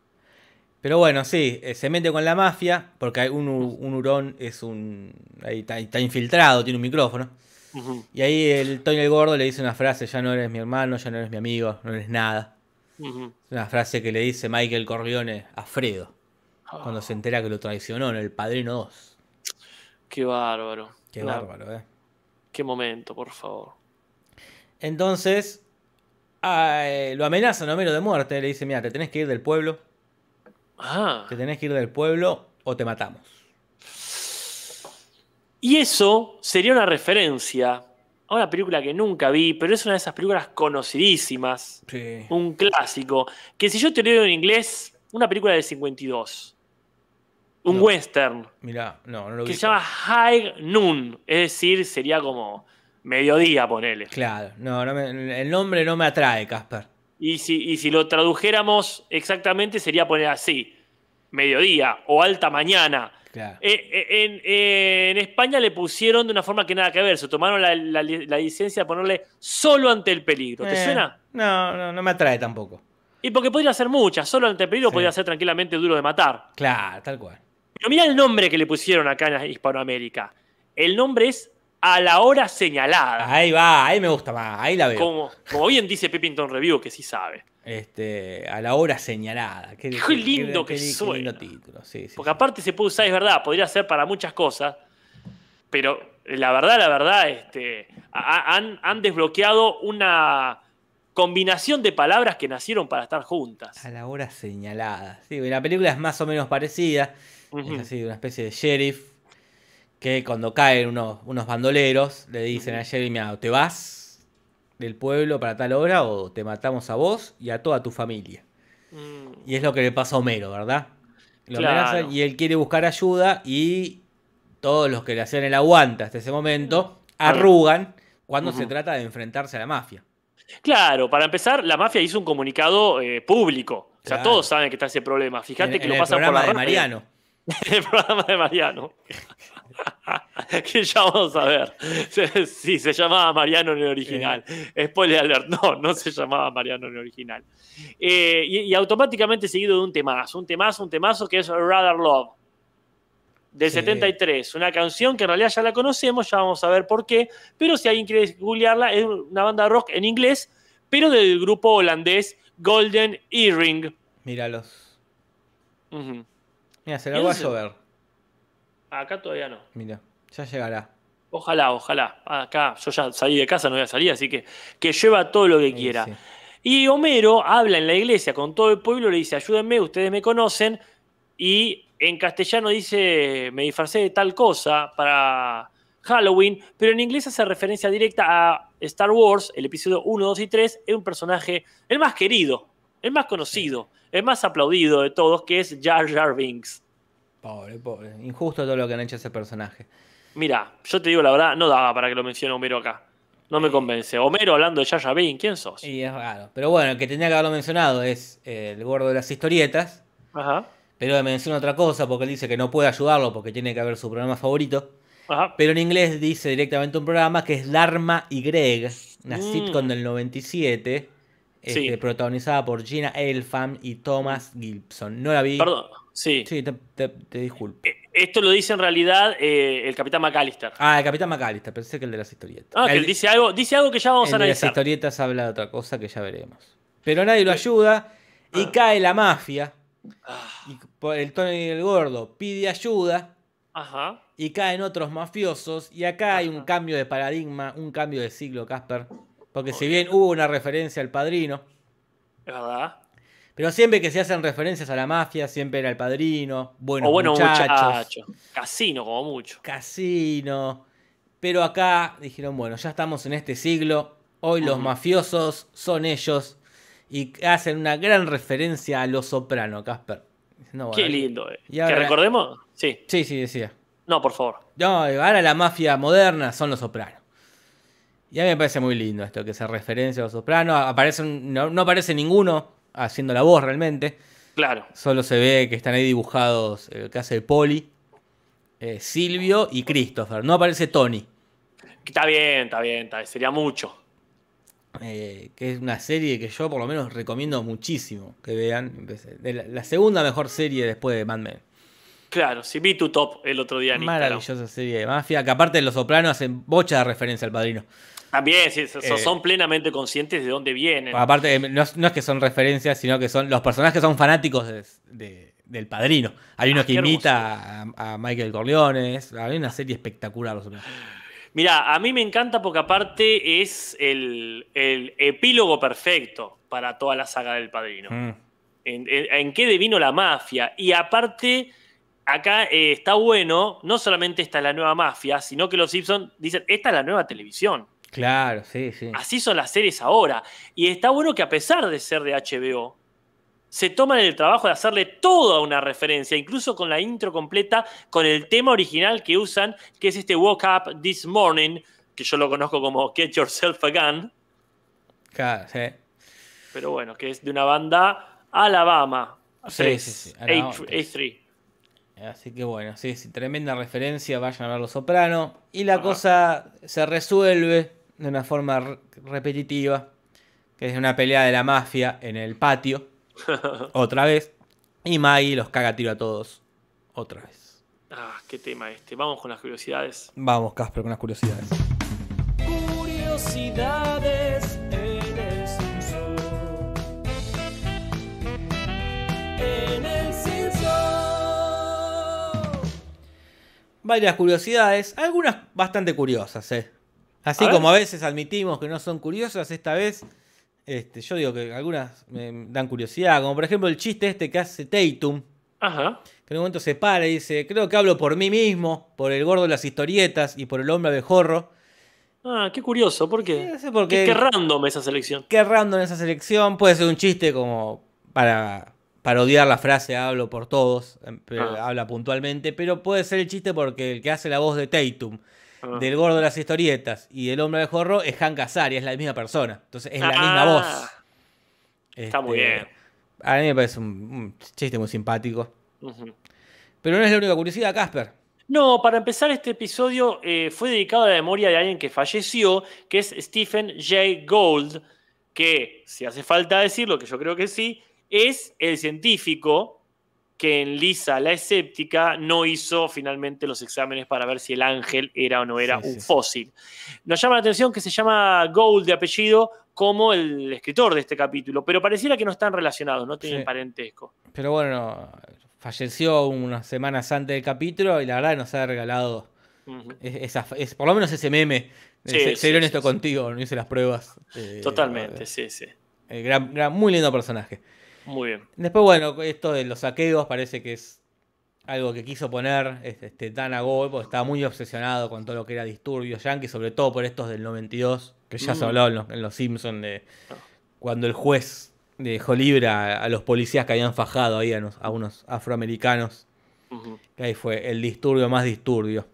Pero bueno, sí, eh, se mete con la mafia, porque un, un hurón es un. Ahí está, está infiltrado, tiene un micrófono. Y ahí el Tony el Gordo le dice una frase: Ya no eres mi hermano, ya no eres mi amigo, no eres nada. Es una frase que le dice Michael Corleone a Fredo cuando se entera que lo traicionó en el Padrino 2. Qué bárbaro. Qué Una- bárbaro, ¿eh? Qué momento, por favor. Entonces, ah, eh, lo amenazan a Homero de muerte. Le dice: Mira, te tenés que ir del pueblo, Ah. te tenés que ir del pueblo o te matamos. Y eso sería una referencia a una película que nunca vi, pero es una de esas películas conocidísimas, Sí. un clásico, que si yo te leo en inglés, una película del 52, un No. western, Mira, no, no lo que vi. se llama High Noon, es decir, sería como mediodía, ponele. Claro, no, no me- el nombre no me atrae, Casper. Y si, y si lo tradujéramos exactamente, sería poner así, mediodía o alta mañana. Claro. Eh, eh, en, eh, en España le pusieron de una forma que nada que ver, se tomaron la, la- la licencia de ponerle solo ante el peligro. ¿Te Eh, suena? No, no, no me atrae tampoco. Y porque podría ser muchas, solo ante el peligro Sí. podría ser tranquilamente duro de matar. Claro, tal cual. Pero mira el nombre que le pusieron acá en Hispanoamérica. El nombre es A la hora señalada. Ahí va, ahí me gusta más, ahí la veo. Como, como bien dice Pepington Review, que sí sabe. Este, a la hora señalada. Qué, Qué lindo que qué suena. lindo título, sí, sí, Porque sí. aparte se puede usar, es verdad, podría ser para muchas cosas, pero la verdad, la verdad, este, ha- han, han desbloqueado una combinación de palabras que nacieron para estar juntas. A la hora señalada. Sí, la película es más o menos parecida. Es así, una especie de sheriff que cuando caen unos, unos bandoleros le dicen sheriff, mira, te vas del pueblo para tal hora o te matamos a vos y a toda tu familia. Mm, Y es lo que le pasa a Homero, ¿verdad? Lo Claro. amenazan y él quiere buscar ayuda y todos los que le hacían el aguante hasta ese momento arrugan cuando se trata de enfrentarse a la mafia. Claro, para empezar, la mafia hizo un comunicado eh, público. O sea, Claro. todos saben que está ese problema. Fíjate En- que en lo pasan por programa la de. Mariano. el programa de Mariano. que ya vamos a ver. Sí, se llamaba Mariano en el original. Spoiler alert, no, no se llamaba Mariano en el original. Eh, y, y automáticamente seguido de un temazo, un temazo, un temazo que es Rather Love. Del Sí. 73, una canción que en realidad ya la conocemos, ya vamos a ver por qué, pero si alguien quiere googlearla, es una banda de rock en inglés, pero del grupo holandés Golden Earring. Míralos. Ujú. Mira, se la va a llover. Acá todavía no. Mira, ya llegará. Ojalá, ojalá. Acá yo ya salí de casa, no voy a salir, así que que lleva todo lo que Sí, quiera. sí. Y Homero habla en la iglesia con todo el pueblo, le dice, ayúdenme, ustedes me conocen. Y en castellano dice, me disfracé de tal cosa para Halloween, pero en inglés hace referencia directa a Star Wars, el episodio 1, 2 y 3, es un personaje, el más querido, el más conocido, el más aplaudido de todos, que es Jar Jar Binks. Pobre, pobre. Injusto todo lo que han hecho a ese personaje. Mira, yo te digo la verdad, no daba para que lo mencione Homero acá. No me convence. Homero hablando de Jar Jar Binks, ¿quién sos? Y es raro. Pero bueno, el que tenía que haberlo mencionado es eh, el gordo de las historietas. Ajá. pero menciona otra cosa porque él dice que no puede ayudarlo porque tiene que ver su programa favorito. Ajá. Pero en inglés dice directamente un programa que es Dharma y Greg, una Mm. sitcom del 97, este, Sí. protagonizada por Gina Elfam y Thomas Gibson. No la vi. Perdón. Sí. Sí, te, te- te disculpo. Eh, Esto lo dice en realidad eh, el Capitán McAllister. Ah, el Capitán McAllister, pensé que el de las historietas. Ah, que él dice algo, dice algo que ya vamos el a de las analizar. historietas habla de otra cosa que ya veremos. Pero nadie lo ayuda y Ah. cae la mafia. Ah, Y por el Tony el Gordo pide ayuda Ajá. y caen otros mafiosos. Y acá hay un cambio de paradigma, un cambio de siglo, Casper. Porque si bien hubo una referencia al padrino, Es verdad. pero siempre que se hacen referencias a la mafia, siempre era el padrino, buenos o bueno, muchachos, muchacho. Casino, como mucho. casino. Pero acá dijeron, bueno, ya estamos en este siglo, hoy los mafiosos son ellos. Y hacen una gran referencia a los soprano, Casper. No, Qué lindo. eh. y ¿Que recordemos? Sí. Sí, sí, decía. No, por favor. No, ahora la mafia moderna son los sopranos. Y a mí me parece muy lindo esto, que se referencia a los sopranos. Aparecen, no, no aparece ninguno haciendo la voz realmente. Claro. Solo se ve que están ahí dibujados el que hace Poli, eh, Silvio y Christopher. No aparece Tony, Está bien, está bien, está bien. Sería mucho. eh, que es una serie que yo por lo menos recomiendo muchísimo que vean. La, la segunda mejor serie después de Mad Men. Claro, sí vi tu top el otro día en Instagram. Maravillosa serie de mafia, que aparte de los sopranos hacen bocha de referencia al padrino. También, sí, Eh, son plenamente conscientes de dónde vienen. Aparte, eh, no es, no es que son referencias, sino que son los personajes son fanáticos de- de- del padrino. Hay uno Ah, que imita a, a Michael Corleone. es- Hay una serie espectacular. Mira, a mí me encanta porque aparte es el, el epílogo perfecto para toda la saga del padrino. Mm. en, en- en qué devino la mafia. Y aparte, acá eh, está bueno, no solamente esta es la nueva mafia, sino que los Simpsons dicen, esta es la nueva televisión. Claro, sí, sí. Así son las series ahora. Y está bueno que a pesar de ser de HBO, se toman el trabajo de hacerle toda una referencia, incluso con la intro completa, con el tema original que usan, que es este Woke Up This Morning, que yo lo conozco como Get Yourself a Gun, Claro, sí. pero bueno, que es de una banda Alabama. Sí, 3, sí, sí, Alabama tres. A3. Así que bueno, sí, sí, tremenda referencia. Vayan a ver Los Sopranos. Y la Ajá. cosa se resuelve de una forma re- repetitiva. Que es una pelea de la mafia en el patio. otra vez. Y Maggie los caga a tiro a todos. Otra vez. Ah, qué tema este. Vamos con las curiosidades. Vamos, Casper, con las curiosidades. Curiosidades en el Simpson. En el Simpson. Varias curiosidades, algunas bastante curiosas, ¿eh? Así A como a veces admitimos que no son curiosas, esta vez este, yo digo que algunas me dan curiosidad, como por ejemplo el chiste este que hace Tatum, Ajá. que en un momento se para y dice, creo que hablo por mí mismo, por el gordo de las historietas y por el hombre abejorro. Ah, qué curioso. ¿Por qué? No sé por qué. Qué, qué random esa selección. Qué random esa selección. Puede ser un chiste como para parodiar la frase hablo por todos, em, pero Ah. habla puntualmente, pero puede ser el chiste porque el que hace la voz de Tatum, Ah. del gordo de las historietas y del hombre de jorro es Hank Azaria, es la misma persona. Entonces es la Ah, misma voz. Está muy Este, bien. A mí me parece un, un chiste muy simpático. Pero no es la única curiosidad, Casper. No, para empezar este episodio eh, fue dedicado a la memoria de alguien que falleció, que es Stephen Jay Gould, que, si hace falta decirlo, que yo creo que sí, es el científico que en Lisa la escéptica no hizo finalmente los exámenes para ver si el ángel era o no era Sí, un sí, fósil. Nos llama la atención que se llama Gould de apellido como el escritor de este capítulo, pero pareciera que no están relacionados, no tienen Sí. parentesco. Pero bueno, falleció unas semanas antes del capítulo y la verdad nos ha regalado esa, es, por lo menos ese meme. Sí, Se- sí, seré sí, honesto contigo, no hice las pruebas. Eh, Totalmente, eh, sí, sí. eh, gran- gran- muy lindo personaje. Muy bien. Después, bueno, esto de los saqueos parece que es algo que quiso poner este, este Dana Gold, porque estaba muy obsesionado con todo lo que era disturbios yankees, sobre todo por estos del 92, que ya se Mm. habló en los, en los Simpsons de Ah. cuando el juez dejó libre a, a los policías que habían fajado ahí a, unos- a unos afroamericanos. Que ahí fue el disturbio más disturbio.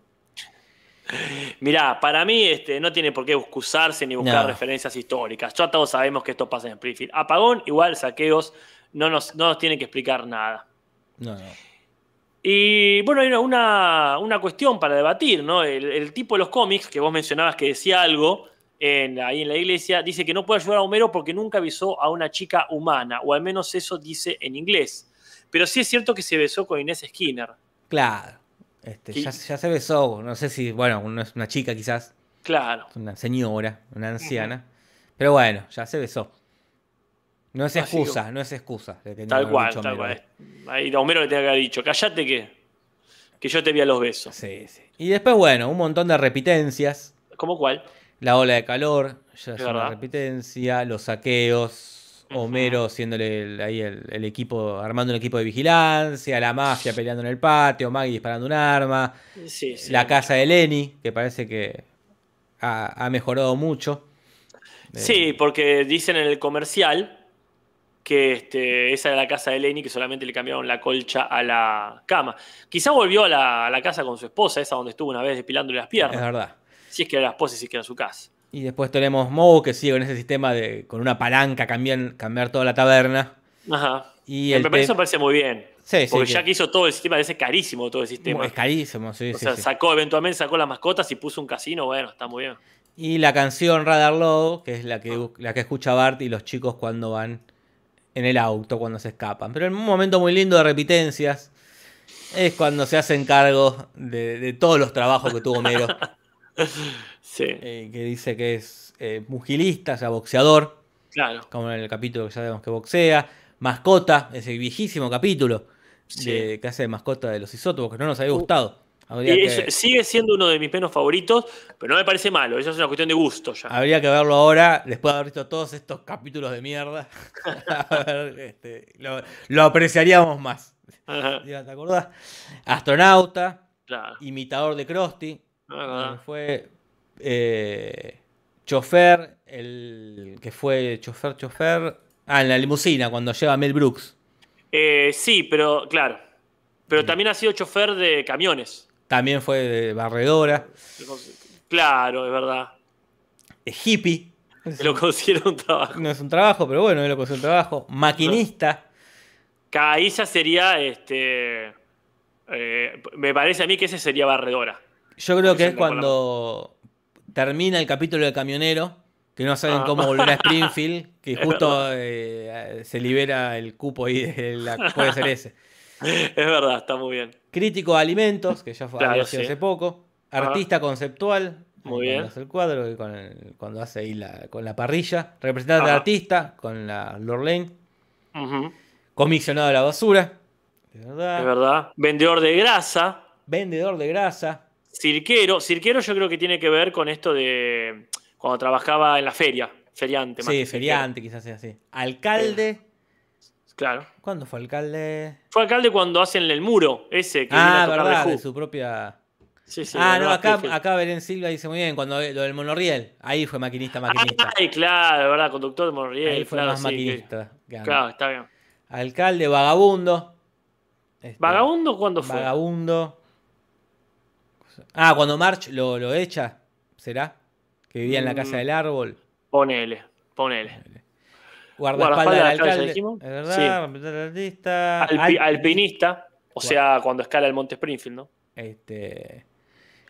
Mirá, para mí este, no tiene por qué excusarse ni buscar No. referencias históricas. Ya todos sabemos que esto pasa en Springfield. Apagón, igual saqueos, no nos, no nos tienen que explicar nada. No, no. Y bueno, hay una, una, una cuestión para debatir, ¿no? El, el tipo de los cómics, que vos mencionabas que decía algo en, ahí en la iglesia, dice que no puede ayudar a Homero porque nunca besó a una chica humana, o al menos eso dice en inglés. Pero sí es cierto que se besó con Inés Skinner. Claro. Este, ya, ya se besó, no sé si, bueno, no es una chica quizás, Claro. una señora, una anciana. Pero bueno, ya se besó. No es excusa, no es excusa. que Tal cual, dicho tal Homero. cual. Ahí Homero le tenía que haber dicho, callate que, que yo te vi a los besos. Sí, sí. Y después, bueno, un montón de repitencias. ¿Cómo cuál? La ola de calor, ya es una verdad. repitencia. Los saqueos. Ujú. Homero siéndole el- ahí el, el equipo, armando un equipo de vigilancia. La mafia peleando en el patio. Maggie disparando un arma. Sí, sí. La casa de Lenny, que parece que ha, ha mejorado mucho. Eh, Sí, porque dicen en el comercial que este, esa era la casa de Lenny, que solamente le cambiaron la colcha a la cama. Quizá volvió a la, a la casa con su esposa, esa donde estuvo una vez depilándole las Es piernas. verdad. Si es que era la esposa y si es que era su casa. Y después tenemos Moe, que sigue con ese sistema de con una palanca cambiar, cambiar toda la taberna. Ajá. Y el te- me parece muy bien. Sí, sí, Porque que- ya que hizo todo el sistema, ese carísimo todo el sistema. Es carísimo, sí, o sí, sea, sí. sacó, eventualmente sacó las mascotas y puso un casino, bueno, está muy bien. Y la canción Radar Low, que es la que, la que escucha Bart y los chicos cuando van en el auto, cuando se escapan. Pero en un momento muy lindo de repitencias es cuando se hacen cargo de, de todos los trabajos que tuvo Homero. Sí, eh, que dice que es eh, pugilista, o sea, boxeador, claro. como en el capítulo que ya sabemos que boxea. Mascota, ese viejísimo capítulo Sí. de, que hace de mascota de los isótopos, que no nos había Uh. gustado. Y que, sigue siendo uno de mis menos favoritos, pero no me parece malo. Eso es una cuestión de gusto ya. habría que verlo ahora, después de haber visto todos estos capítulos de mierda. A ver, este, lo, lo apreciaríamos más. Ajá, ¿Te acordás? Astronauta, claro. imitador de Krusty. Ah, eh, Fue eh, chofer, el que fue chofer, chofer. Ah, en la limusina, cuando lleva a Mel Brooks. eh, sí, pero claro. Pero también ha sido chofer de camiones. También fue de barredora. Claro, es verdad. hippie. Lo considero un trabajo. No es un trabajo, pero bueno, él lo considera un trabajo. Maquinista. Ahí ya sería, este, eh, me parece a mí que ese sería barredora. Yo creo que es cuando termina el capítulo del camionero, que no saben Ah. cómo volver a Springfield, que justo eh, se libera el cupo ahí, de la, puede ser ese. Es verdad, está muy bien. Crítico de alimentos, que ya fue, Claro, sí. hace poco. Artista conceptual. Muy bien. Cuando hace el cuadro, con el- cuando hace ahí la, con la parrilla. Representante de artista, con la Lorraine. Ujú, Comisionado de la basura. Verdad. Es verdad. Vendedor de grasa. Vendedor de grasa. Cirquero. Cirquero yo creo que tiene que ver con esto de cuando trabajaba en la feria. Feriante. más Sí, cirquero. feriante, quizás sea así. Alcalde. Claro. ¿Cuándo fue alcalde? Fue alcalde cuando hacen el muro ese que viene Ah, a tocar verdad, de su propia. Sí, sí, ah, no, acá, acá Belén Silva dice muy bien, cuando lo del monorriel. Ahí fue maquinista, maquinista. Ay, claro, verdad, conductor de Monriel. Ahí fue claro, más sí, maquinista. que. Claro, está bien. Alcalde, vagabundo. Este, ¿Vagabundo cuándo fue? Vagabundo. Ah, cuando March lo, lo echa, ¿será? Que vivía en la casa Mm. del árbol. Ponele, ponele. Guardaespaldas del alcalde, dijimos. Alpi- Alpi- alpinista, o sea, cuando escala el Monte Springfield, ¿no? Este.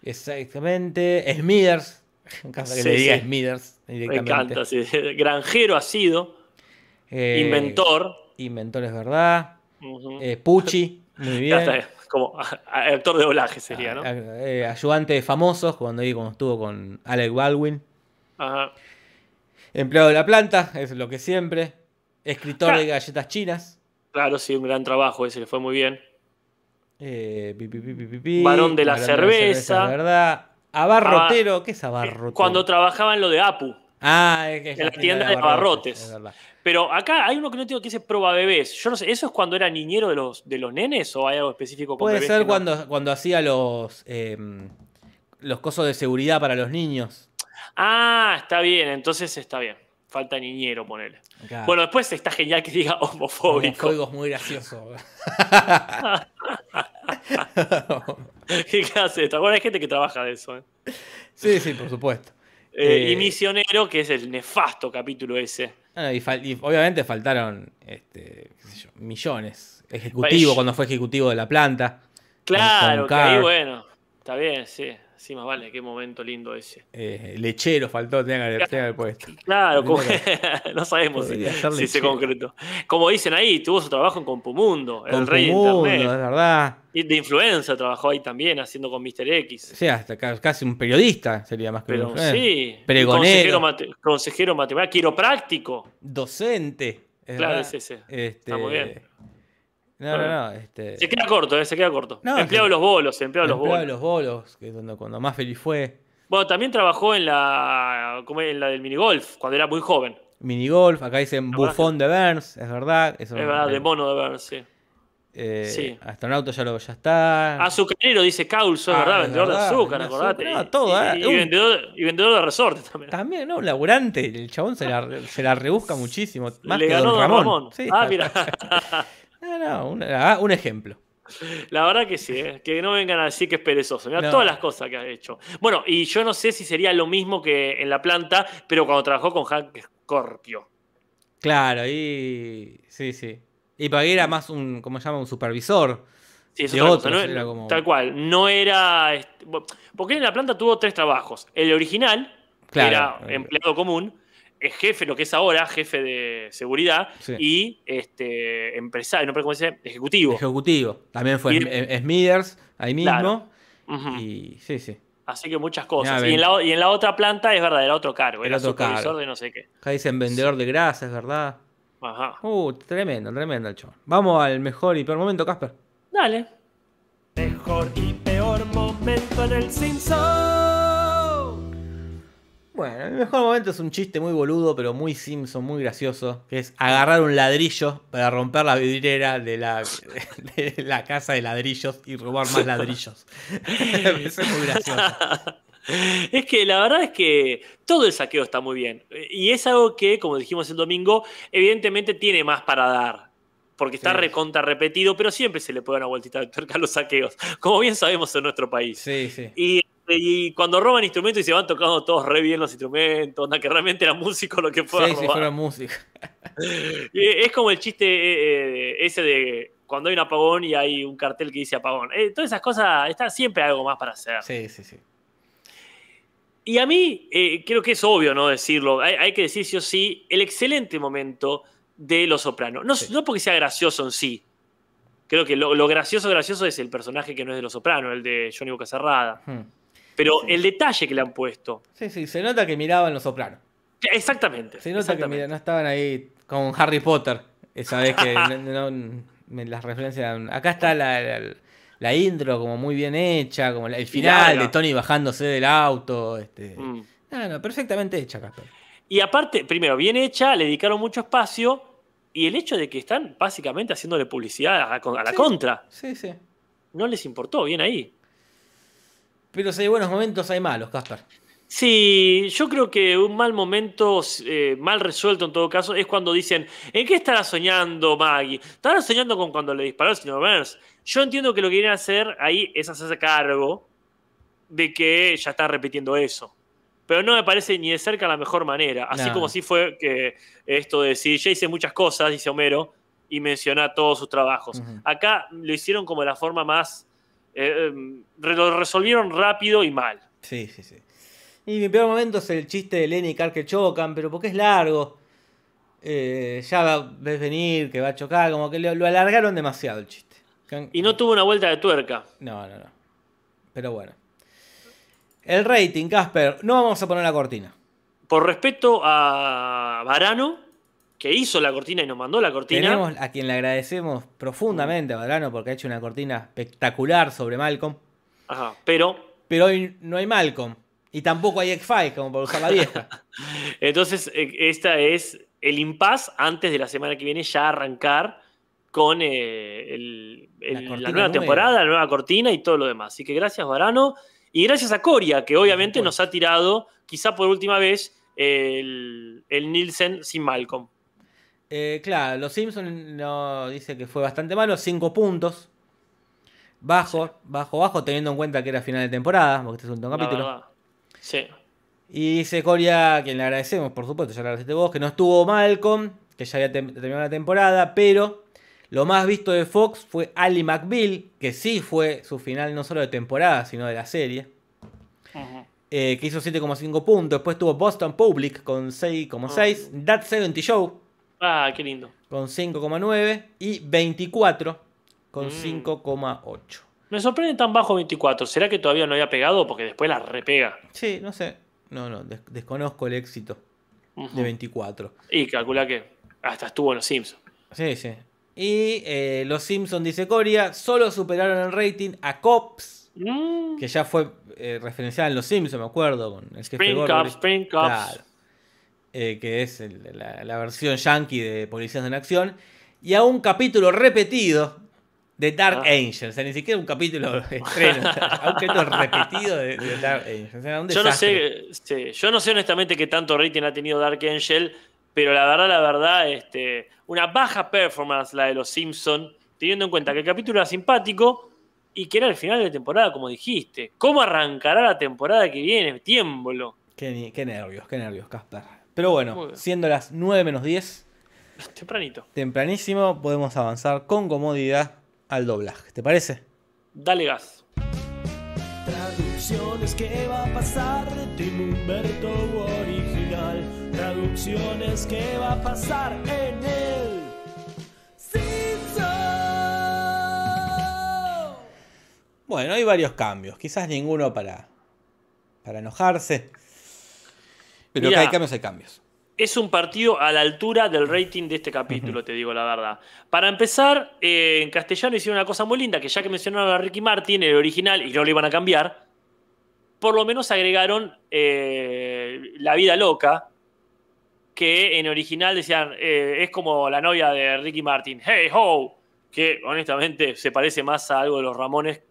Exactamente. Smithers. En caso que Sí, le diga sí. Smithers Me encanta, sí. Granjero ha sido, Eh, inventor. Inventor es verdad. Eh, Pucci, muy bien. como actor de doblaje sería, ¿no? Ah, eh, ayudante de famosos, cuando, cuando estuvo con Alec Baldwin. Ajá. Empleado de la planta, es lo que siempre. Escritor Claro. de galletas chinas. Claro, sí, un gran trabajo, ese le fue muy bien. Eh, pi, pi, pi. Varón de la cerveza. es ¿verdad? Abarrotero, ¿qué es abarrotero? Cuando trabajaba en lo de Apu. Ah, es que es en la tienda de abarrotes. es verdad. Pero acá hay uno que no tengo que dice proba bebés. Yo no sé, ¿eso es cuando era niñero de los, de los nenes o hay algo específico con Puede bebés ser no? cuando, cuando hacía los, eh, los cosos de seguridad para los niños. Ah, está bien, entonces está bien. Falta niñero, ponele. Bueno, después está genial que diga homofóbico. Homofóbico es muy gracioso. ¿Qué clase de esto? Bueno, hay gente que trabaja de eso. ¿eh? sí, sí, por supuesto. Eh, Eh, y Misionero, que es el nefasto capítulo ese. Ah, y, fal- y obviamente faltaron este, qué sé yo, millones. Ejecutivo, cuando fue ejecutivo de la planta. Claro, que ahí bueno. Está bien, sí. Sí, más vale, qué momento lindo ese. eh, lechero faltó, tenía que, haber puesto. Claro, como- no sabemos si, se concretó. Como dicen ahí, tuvo su trabajo en Compumundo, el rey de es Internet. verdad. Y de influencer trabajó ahí también, haciendo con Mr. X. O sea, hasta ca- casi un periodista sería más que un Pero influencer. sí, Pregonero. consejero, mate- consejero matemático, quiropráctico. Docente. es Claro, es ese. Este, Está muy bien. No, no, no. Este, Se queda corto, eh, se queda corto. No, empleado de los bolos, empleado de los empleado bolos. de los bolos, que es donde, cuando más feliz fue. Bueno, también trabajó en la, ¿cómo es? en la del minigolf, cuando era muy joven. Minigolf, acá dicen bufón de Burns, es verdad. Eso, Es verdad, de mono de ver, sí. eh, sí. Astronauta ya, lo, ya está. Azucarero, dice Caulso, es Ah, verdad, es vendedor verdad, de azúcar, vendedor de acordate. azúcar, no, todo, y, eh, y un- vendedor, y vendedor de resortes también. También, ¿no? Laburante. El chabón se la, se la rebusca muchísimo. Más Le que ganó Don Don Ramón. Ramón. Sí, ah, mira. No, no, un, ah, un ejemplo. La verdad que sí, eh, que no vengan a decir que es perezoso. Mira No. todas las cosas que ha hecho. Bueno, y yo no sé si sería lo mismo que en la planta, pero cuando trabajó con Hank Scorpio. Claro, ahí. Sí, sí. Y para que era más un, ¿cómo se llama? Un supervisor. Sí, es De otros, no- era como- Tal cual. No era. este, porque en la planta tuvo tres trabajos. El original, que era empleado común, es jefe, lo que es ahora, jefe de seguridad, Sí. y este empresario, no sé cómo se dice, ejecutivo. Ejecutivo. También fue Smithers, ahí mismo. Claro. Y sí, sí. Así que muchas cosas. Mirá, y, en la, y en la otra planta es verdad, era otro cargo, Era era otro supervisor cargo. de no sé qué. Acá dicen vendedor de grasa, es verdad. Ajá. Uh, tremendo, tremendo el chabón. Vamos al mejor y peor momento, Casper. Dale. Mejor y peor momento en el Simpson. Bueno, el mejor momento es un chiste muy boludo, pero muy Simpson, muy gracioso, que es agarrar un ladrillo para romper la vidriera de la, de la casa de ladrillos y robar más ladrillos. Eso es muy gracioso. Es que la verdad es que todo el saqueo está muy bien. Y es algo que, como dijimos el domingo, evidentemente tiene más para dar. Porque está Sí. recontra repetido, pero siempre se le puede dar una vueltita de tuerca a los saqueos. Como bien sabemos en nuestro país. Sí, sí. Y, y cuando roban instrumentos y se van tocando todos re bien los instrumentos, onda, que realmente era músico lo que fue. Sí, fuera música. Es como el chiste eh, eh, ese de cuando hay un apagón y hay un cartel que dice apagón. Eh, todas esas cosas, está siempre algo más para hacer. Sí, sí, sí. Y a mí, eh, creo que es obvio no decirlo, hay, hay que decir sí o sí, el excelente momento de Los Sopranos. No, Sí. no porque sea gracioso en sí. Creo que lo, lo gracioso, gracioso es el personaje que no es de Los Sopranos, el de Johnny Boca Cerrada. Hmm. Pero el detalle que le han puesto. Sí, sí, se nota que miraban los sopranos. Exactamente. Se nota que mira, no estaban ahí con Harry Potter. Esa vez que no- no- me las referencias. Acá está la, la- la intro como muy bien hecha, como la- el final de Tony bajándose del auto. Este. Mm. No, no, perfectamente hecha, Casper. Y aparte, primero, bien hecha, le dedicaron mucho espacio. Y el hecho de que están básicamente haciéndole publicidad a la, a la Sí. contra. Sí, sí. No les importó, bien ahí. Pero si hay buenos momentos, hay malos, Casper. Sí, yo creo que un mal momento, eh, mal resuelto en todo caso, es cuando dicen, ¿en qué estará soñando Maggie? ¿Estará soñando con cuando le disparó al señor Burns? Yo entiendo que lo que quieren hacer ahí es hacerse cargo de que ya está repitiendo eso. Pero no me parece ni de cerca la mejor manera. Así No. como si fue que esto de decir, ya hice muchas cosas, dice Homero, y menciona todos sus trabajos. Acá lo hicieron como de la forma más... eh, em, lo resolvieron rápido y mal. Sí, sí, sí. Y mi peor momento es el chiste de Lenny y Carl que chocan, pero porque es largo. Eh, ya ves venir que va a chocar, como que lo, lo alargaron demasiado el chiste. Y no tuvo una vuelta de tuerca. No, no, no. Pero bueno. El rating, Casper. No vamos a poner la cortina. Por respeto a Varano, que hizo la cortina y nos mandó la cortina. Tenemos a quien le agradecemos profundamente a Badrano porque ha hecho una cortina espectacular sobre Malcolm. Ajá, pero, Pero hoy no hay Malcolm. Y tampoco hay X-Files como para usar la vieja. entonces, eh, esta es el impas antes de la semana que viene ya arrancar con eh, el- el- La nueva nueva. temporada, la nueva cortina y todo lo demás. Así que gracias, Varano. Y gracias a Coria, que obviamente nos ha tirado, quizá por última vez, el, el Nielsen sin Malcolm. Eh, claro, los Simpsons no, dice que fue bastante malo, 5 puntos. Bajo, bajo, bajo, teniendo en cuenta que era final de temporada, porque este es un capítulo. verdad. Sí. Y dice Coria, a quien le agradecemos, por supuesto, ya le agradeciste vos, que no estuvo Malcolm, que ya había terminado la temporada, pero lo más visto de Fox fue Ali McBeal, que sí fue su final no solo de temporada, sino de la serie, eh, que hizo 7,5 puntos. Después tuvo Boston Public con 6,6, That 70 Show Ah, qué lindo. con 5,9 y 24 con Mm. 5,8. Me sorprende tan bajo 24. ¿Será que todavía no había pegado? Porque después la repega. Sí, no sé. No, no, des- desconozco el éxito de 24. Y calcula que hasta estuvo en los Simpsons. Sí, sí. Y eh, los Simpsons, dice Coria, solo superaron el rating a Cops, Mm. que ya fue eh, referenciada en los Simpsons, me acuerdo, con el Spring Gorgory. Cups, Spring Cups. Claro. Eh, que es el- la, la versión yankee de Policías en Acción. Y a un capítulo repetido de Dark Ah. Angel. O sea, ni siquiera un capítulo estreno. a un capítulo repetido de, de Dark Angel. O sea, un Yo no sé, sí, yo no sé honestamente qué tanto rating ha tenido Dark Angel, pero la verdad, la verdad, este, una baja performance la de los Simpson, teniendo en cuenta que el capítulo era simpático y que era el final de temporada, como dijiste. ¿Cómo arrancará la temporada que viene? Tiemblo. Qué, qué nervios, qué nervios, Casper. Pero bueno, siendo las 9 menos 10, Tempranito. tempranísimo, podemos avanzar con comodidad al doblaje. ¿Te parece? Dale gas. Traducciones, ¿qué va a pasar de Tim Humberto original? Traducciones, ¿qué va a pasar en el Simpson? Bueno, hay varios cambios. Quizás ninguno para, para enojarse. Pero Mirá. que hay cambios, hay cambios. Es un partido a la altura del rating de este capítulo, te digo la verdad. Para empezar, eh, en castellano hicieron una cosa muy linda, que ya que mencionaron a Ricky Martin, el original, y no lo iban a cambiar, por lo menos agregaron eh, La vida loca, que en original decían, eh, es como la novia de Ricky Martin, hey ho, que honestamente se parece más a algo de los Ramones,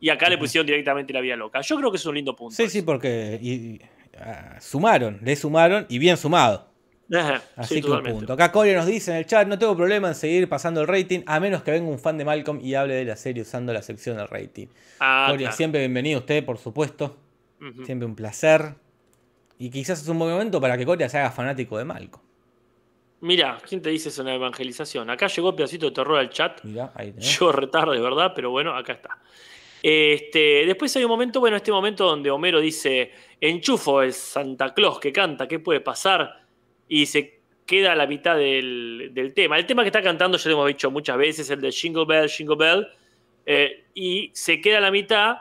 y acá le pusieron directamente La vida loca. Yo creo que es un lindo punto. Sí, sí, porque y- ah, sumaron, le sumaron y bien sumado. Ajá, Así sí, que un punto. Acá Coria nos dice en el chat, no tengo problema en seguir pasando el rating, a menos que venga un fan de Malcolm y hable de la serie usando la sección del rating. Ah, claro. siempre bienvenido usted, por supuesto. Siempre un placer. Y quizás es un buen momento para que Coria se haga fanático de Malcolm. Mira, ¿quién te dice eso en la evangelización? Acá llegó el pedacito de terror al chat. Mirá, ahí tenés. Yo retarde, ¿verdad? Pero bueno, acá está. Este, después hay un momento, bueno, este momento donde Homero dice, enchufo el Santa Claus que canta, ¿qué puede pasar? Y se queda a la mitad del, del tema. El tema que está cantando, ya lo hemos dicho muchas veces, el de Jingle Bell, Jingle Bell, eh, y se queda a la mitad.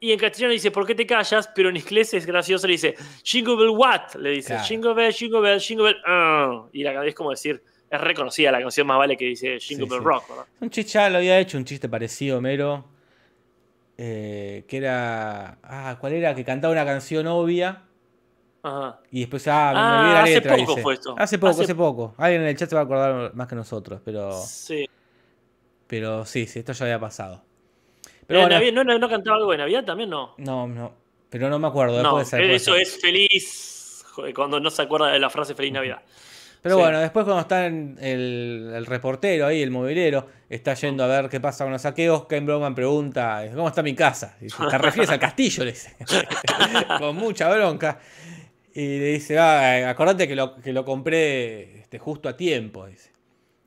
Y en castellano dice, ¿por qué te callas? Pero en inglés es gracioso, le dice, Jingle Bell what? Le dice, Claro. Jingle Bell, Jingle Bell, Jingle Bell, ah". Y la es como decir, es reconocida la canción más vale que dice Jingle Sí, Bell sí. Rock, ¿verdad? Un chiste, ya lo había hecho, un chiste parecido, Homero. Eh, que era. Ah, ¿cuál era? Que cantaba una canción obvia. Ajá. Y después, ah, me Ah, olvidé la hace letra. poco dice. fue esto. Hace poco, Hace- hace poco. Alguien en el chat se va a acordar más que nosotros, pero. Sí. Pero sí, sí, esto ya había pasado. Pero bueno, Navidad, ¿no, no, no cantaba algo de Navidad también? No. no, no. Pero no me acuerdo. No, de eso es feliz joder, cuando no se acuerda de la frase Feliz Navidad. Pero Sí. bueno, después cuando está en el, el reportero ahí, el movilero, está yendo a ver qué pasa con los saqueos, Ken Broman pregunta, ¿cómo está mi casa? Y dice, ¿Te refieres al castillo? Le dice. con mucha bronca. Y le dice, ah, acordate que lo, que lo compré este, justo a tiempo. Dice.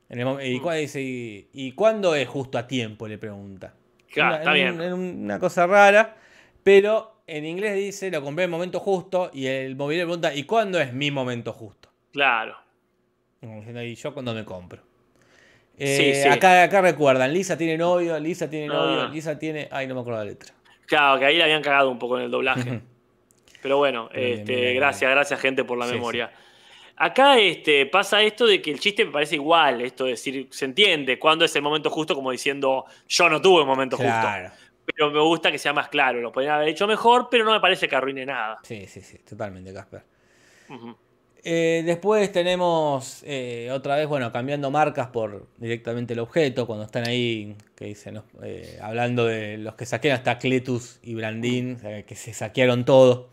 En el y, dice, ¿y, y cuándo es justo a tiempo? Le pregunta. Claro, Una- está en- bien. en una cosa rara, pero en inglés dice, lo compré en el momento justo, y el movilero pregunta, ¿y cuándo es mi momento justo? Claro. ¿Y yo cuando me compro? Sí, Eh, sí. Acá, acá recuerdan, Lisa tiene novio, Lisa tiene novio, Ah. Lisa tiene... Ay, no me acuerdo la letra. Claro, que ahí le habían cagado un poco en el doblaje. Pero bueno, Bien, este, bien, bien. gracias, gracias gente por la Sí, memoria. Acá este, pasa esto de que el chiste me parece igual, esto de decir, se entiende cuándo es el momento justo, como diciendo, yo no tuve el momento Claro. justo. Pero me gusta que sea más claro, lo podrían haber hecho mejor, pero no me parece que arruine nada. Sí, sí, sí, totalmente, Casper. Eh, después tenemos eh, otra vez, bueno, cambiando marcas por directamente el objeto, cuando están ahí, que dicen. Eh, hablando de los que saquearon hasta Cletus y Brandín, que se saquearon todo.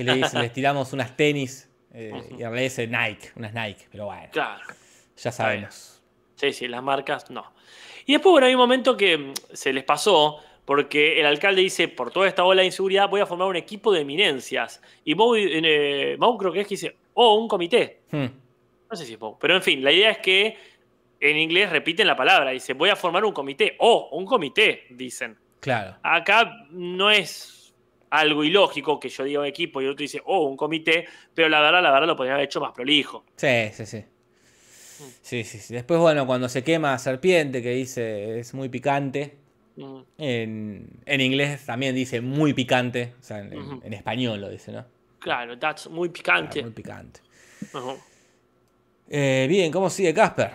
Y le dicen, les tiramos unas tenis, y en realidad Nike, unas Nike, pero bueno, Claro. ya sabemos. Sí, sí, las marcas no. Y después, bueno, hay un momento que mm, se les pasó, porque el alcalde dice, por toda esta ola de inseguridad voy a formar un equipo de eminencias. Y Moe, eh, creo que es que dice, oh, un comité. Hmm. No sé si es Moe, pero en fin, la idea es que en inglés repiten la palabra, dice, voy a formar un comité. Oh, un comité, dicen. Claro. Acá no es algo ilógico que yo diga un equipo y el otro dice, oh, un comité, pero la verdad, la verdad lo podría haber hecho más prolijo. Sí, sí, sí. Sí, sí, sí. Después, bueno, cuando se quema Serpiente, que dice es muy picante. Mm. En, en inglés también dice muy picante. O sea, en español lo dice, ¿no? Claro, that's muy Claro, picante. muy picante. Eh, bien, ¿cómo sigue Casper?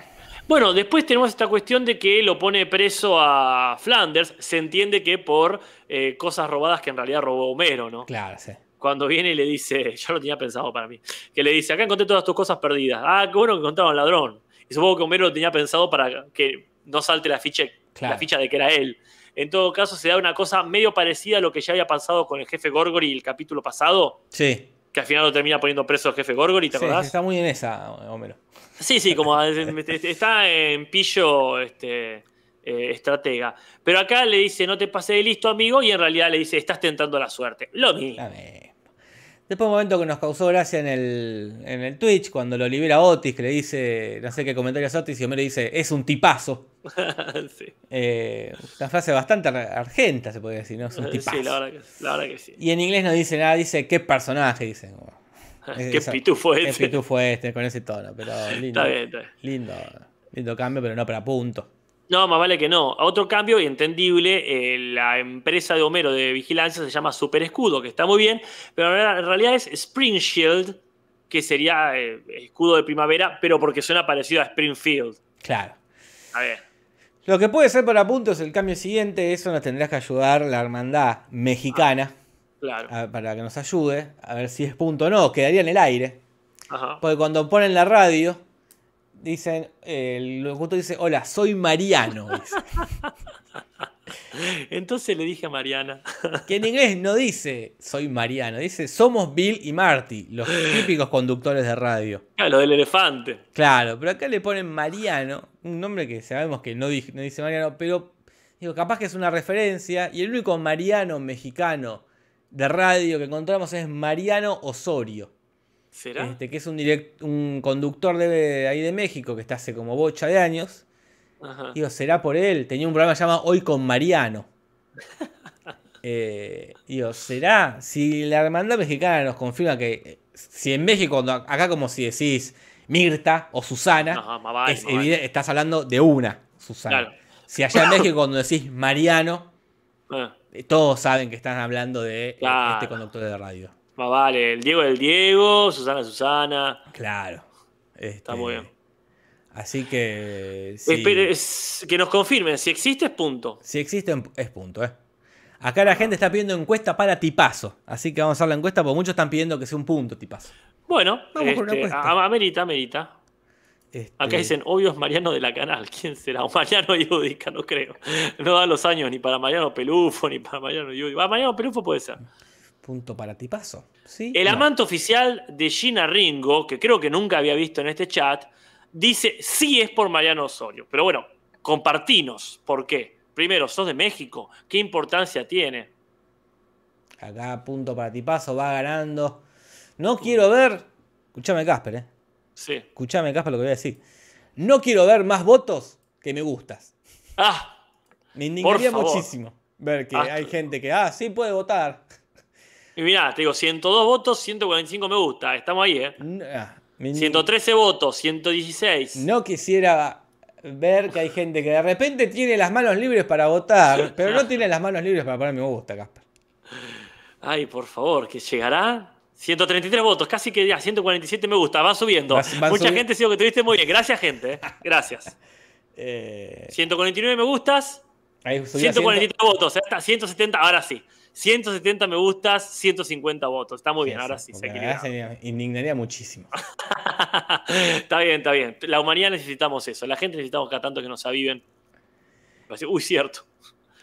Bueno, después tenemos esta cuestión de que lo pone preso a Flanders. Se entiende que por eh, cosas robadas que en realidad robó Homero, ¿no? Claro, sí. Cuando viene y le dice, yo lo tenía pensado para mí, que le dice, acá encontré todas tus cosas perdidas. Ah, qué bueno que encontraron ladrón. Y supongo que Homero lo tenía pensado para que no salte la ficha, Claro. la ficha de que era él. En todo caso, se da una cosa medio parecida a lo que ya había pasado con el jefe Gorgory el capítulo pasado, Sí. que al final lo termina poniendo preso el jefe Gorgory, ¿te Sí, acordás? está muy en esa, Homero. Sí, sí, como está en pillo este, eh, estratega. Pero acá le dice, no te pases de listo, amigo, y en realidad le dice, estás tentando la suerte. Lo mismo. Después un momento que nos causó gracia en el, en el Twitch, cuando lo libera Otis, que le dice, no sé qué comentario es Otis, y Homero dice, es un tipazo. sí. Eh, una frase bastante ar- argenta, se podría decir, ¿no? Es un tipazo. Sí, la verdad, que, la verdad que sí. Y en inglés no dice nada, dice qué personaje, dice. como, Qué esa- pitufo Qué ese. pitufo este, con ese tono, pero lindo. Está bien, está bien. Lindo, lindo cambio, pero no para punto. No, más vale que no. Otro cambio y entendible, eh, la empresa de Homero de vigilancia se llama Super Escudo, que está muy bien, pero en realidad- en realidad es Spring Shield, que sería eh, escudo de primavera, pero porque suena parecido a Springfield. Claro. A ver. Lo que puede ser para puntos el cambio siguiente, eso nos tendrás que ayudar la hermandad mexicana Claro. a- para que nos ayude, a ver si es punto o no, quedaría en el aire. Ajá. Porque cuando ponen la radio, dicen, el locutor dice, hola, soy Mariano. dice. Entonces le dije a Mariana. Que en inglés no dice soy Mariano, dice somos Bill y Marty, los típicos conductores de radio. Ah, lo del elefante. Claro, pero acá le ponen Mariano, un nombre que sabemos que no, di- no dice Mariano, pero digo, capaz que es una referencia. Y el único Mariano mexicano de radio que encontramos es Mariano Osorio, ¿Será? este, que es un, direct- un conductor de ahí de México que está hace como bocha de años. Ajá. Digo, será por él. Tenía un programa llamado Hoy con Mariano. Eh, digo, ¿será? Si la hermandad mexicana nos confirma que si en México, acá como si decís Mirta o Susana, Ajá, más vale, es más vale. evidente- estás hablando de una Susana. Claro. Si allá en México cuando decís Mariano, Ah, eh, todos saben que están hablando de eh, Claro. este conductor de radio. más vale. El Diego del Diego, Susana Susana. Claro. Este, muy bien. Así que... sí. Que nos confirmen. Si existe, es punto. Si existe, es punto, ¿eh? Acá la gente está pidiendo encuesta para tipazo. Así que vamos a hacer la encuesta porque muchos están pidiendo que sea un punto tipazo. Bueno, Vamos con una este, apuesta. a- amerita, amerita. Este, Acá dicen, obvio es Mariano de la Canal. ¿Quién será? O Mariano Yudica, no creo. No dan los años ni para Mariano Pelufo ni para Mariano Yudica. Mariano Pelufo puede ser. Punto para tipazo. ¿Sí? El No. amante oficial de Gina Ringo, que creo que nunca había visto en este chat, dice sí es por Mariano Osorio. Pero bueno, compartinos. ¿Por qué? Primero, sos de México. ¿Qué importancia tiene? Acá punto para tipazo, va ganando. No quiero ver. Escuchame, Casper, ¿eh? Sí. Escuchame, Casper, lo que voy a decir. No quiero ver más votos que me gustas. Ah, Me indignaría muchísimo ver que Ah. hay gente que, ah, sí puede votar. y mirá, te digo, 102 votos, 145 me gusta. Estamos ahí, ¿eh? N- ah, me indig- 113 votos, 116. No quisiera ver que hay gente que de repente tiene las manos libres para votar, pero no tiene las manos libres para poner me gusta, Casper. Ay, por favor, que llegará. 133 votos, casi que ya, 147 me gusta, van subiendo. Vas- van Mucha subi- gente dijo que tuviste muy bien. Gracias, gente. ¿eh? Gracias. Eh, 149 me gustas, ahí subió a 143 votos, hasta 170, ahora sí. 170 me gustas, 150 votos. Está muy bien, ahora sí, se se indignaría muchísimo. está bien, está bien. La humanidad necesitamos eso. La gente necesitamos cada tanto que nos aviven. Uy, cierto.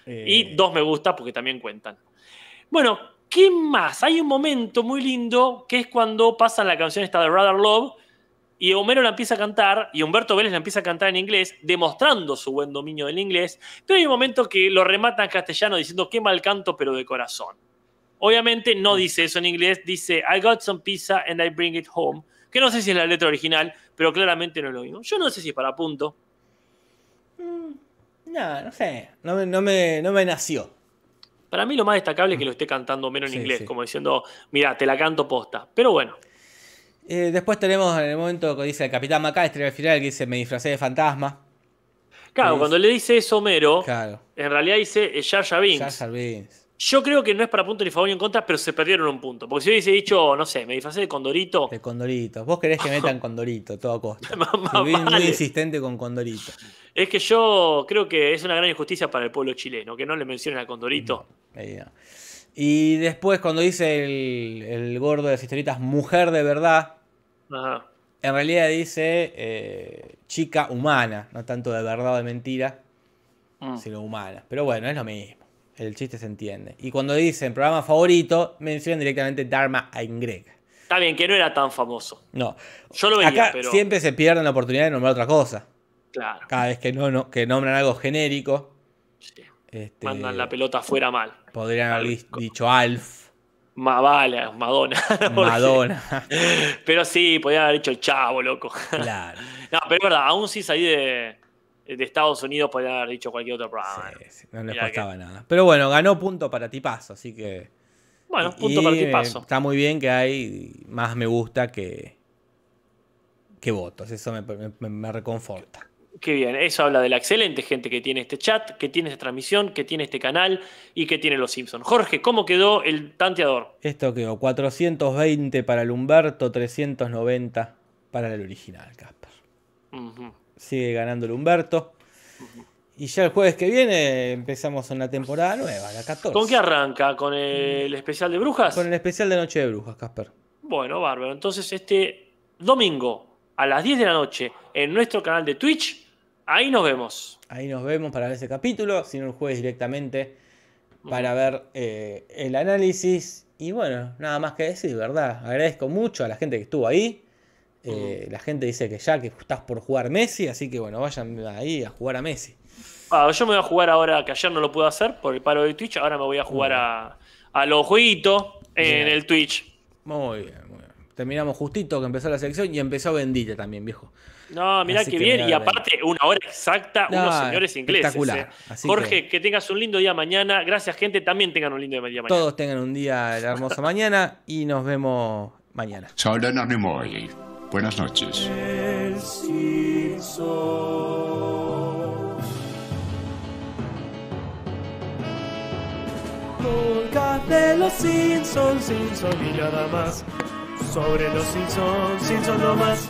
Eh, Y dos me gusta porque también cuentan. Bueno, ¿qué más? Hay un momento muy lindo que es cuando pasan la canción esta de Rather Love Y Homero la empieza a cantar, y Humberto Vélez la empieza a cantar en inglés, demostrando su buen dominio del inglés. Pero hay un momento que lo remata en castellano diciendo qué mal canto, pero de corazón. Obviamente no dice eso en inglés, dice I got some pizza and I bring it home. Que no sé si es la letra original, pero claramente no es lo mismo. Yo no sé si es para punto. No, no sé. No me, no me, no me nació. Para mí lo más destacable es que lo esté cantando Homero en Sí, inglés, sí. como diciendo, mira, te la canto posta. Pero bueno, Eh, después tenemos en el momento que dice el Capitán McAllister al final que dice me disfracé de fantasma. claro, cuando le dice eso Homero, Claro. en realidad dice eh, Jar Jar Binks. Jar Binks. Yo creo que no es para punto ni favor ni en contra, pero se perdieron un punto. Porque si hubiese dicho, no sé, me disfracé de Condorito, De Condorito. Vos querés que metan Condorito, todo a costa. Más Fui muy insistente con Condorito. es que yo creo que es una gran injusticia para el pueblo chileno, que no le mencionen a Condorito. Ahí no. Y después cuando dice el, el gordo de las historietas mujer de verdad, Ajá. en realidad dice eh, chica humana, no tanto de verdad o de mentira, Mm. sino humana. Pero bueno, es lo mismo. El chiste se entiende. Y cuando dicen programa favorito, mencionan directamente Dharma Greg. Está bien, que no era tan famoso. No. Yo lo veía, Acá pero. siempre se pierden la oportunidad de nombrar otra cosa. Claro. Cada vez que, no, no- que nombran algo genérico, sí. Este, Mandan la pelota afuera mal. podrían haber di- dicho Alf, Ma vale, Madonna. Madonna. Pero sí, podían haber dicho el chavo, loco. claro. No, pero es verdad, aún si salí de, de Estados Unidos, podían haber dicho cualquier otro programa. Sí, sí, no les costaba nada. Pero bueno, ganó punto para Tipazo, así que. Bueno, punto para y, ti paso. eh, Está muy bien que hay más me gusta que. que votos. Eso me, me- me reconforta. Qué bien, eso habla de la excelente gente que tiene este chat, que tiene esta transmisión, que tiene este canal y que tiene los Simpsons. Jorge, ¿cómo quedó el tanteador? Esto quedó 420 para el Humberto, 390 para el original, Casper. Sigue ganando el Humberto. Y ya el jueves que viene empezamos una temporada nueva, la 14. ¿Con qué arranca? ¿Con el especial de brujas? Con el especial de Noche de Brujas, Casper. Bueno, bárbaro. Entonces, este domingo a las 10 de la noche en nuestro canal de Twitch, ahí nos vemos. Ahí nos vemos para ver ese capítulo, sino el jueves directamente para ver eh, el análisis. Y bueno, nada más que decir, ¿verdad? Agradezco mucho a la gente que estuvo ahí. Eh, La gente dice que ya que estás por jugar Messi, así que bueno, vayan ahí a jugar a Messi. Ah, yo me voy a jugar ahora, que ayer no lo pude hacer por el paro de Twitch, ahora me voy a jugar a, a los jueguitos en el Twitch. Muy bien, muy bien. Terminamos justito que empezó la sección y empezó Bendita también, viejo. No, mirá Así que bien. Y aparte, una hora exacta, No, unos señores ingleses. espectacular. eh. Así Jorge, que... tengas un lindo día mañana. Gracias, gente. También tengan un lindo día mañana. Todos tengan un día hermoso mañana y nos vemos mañana. Buenas noches. El Simpson. Podcast de los Simpsons, Simpson y nada más. Sobre los Simpsons, Simpson no más.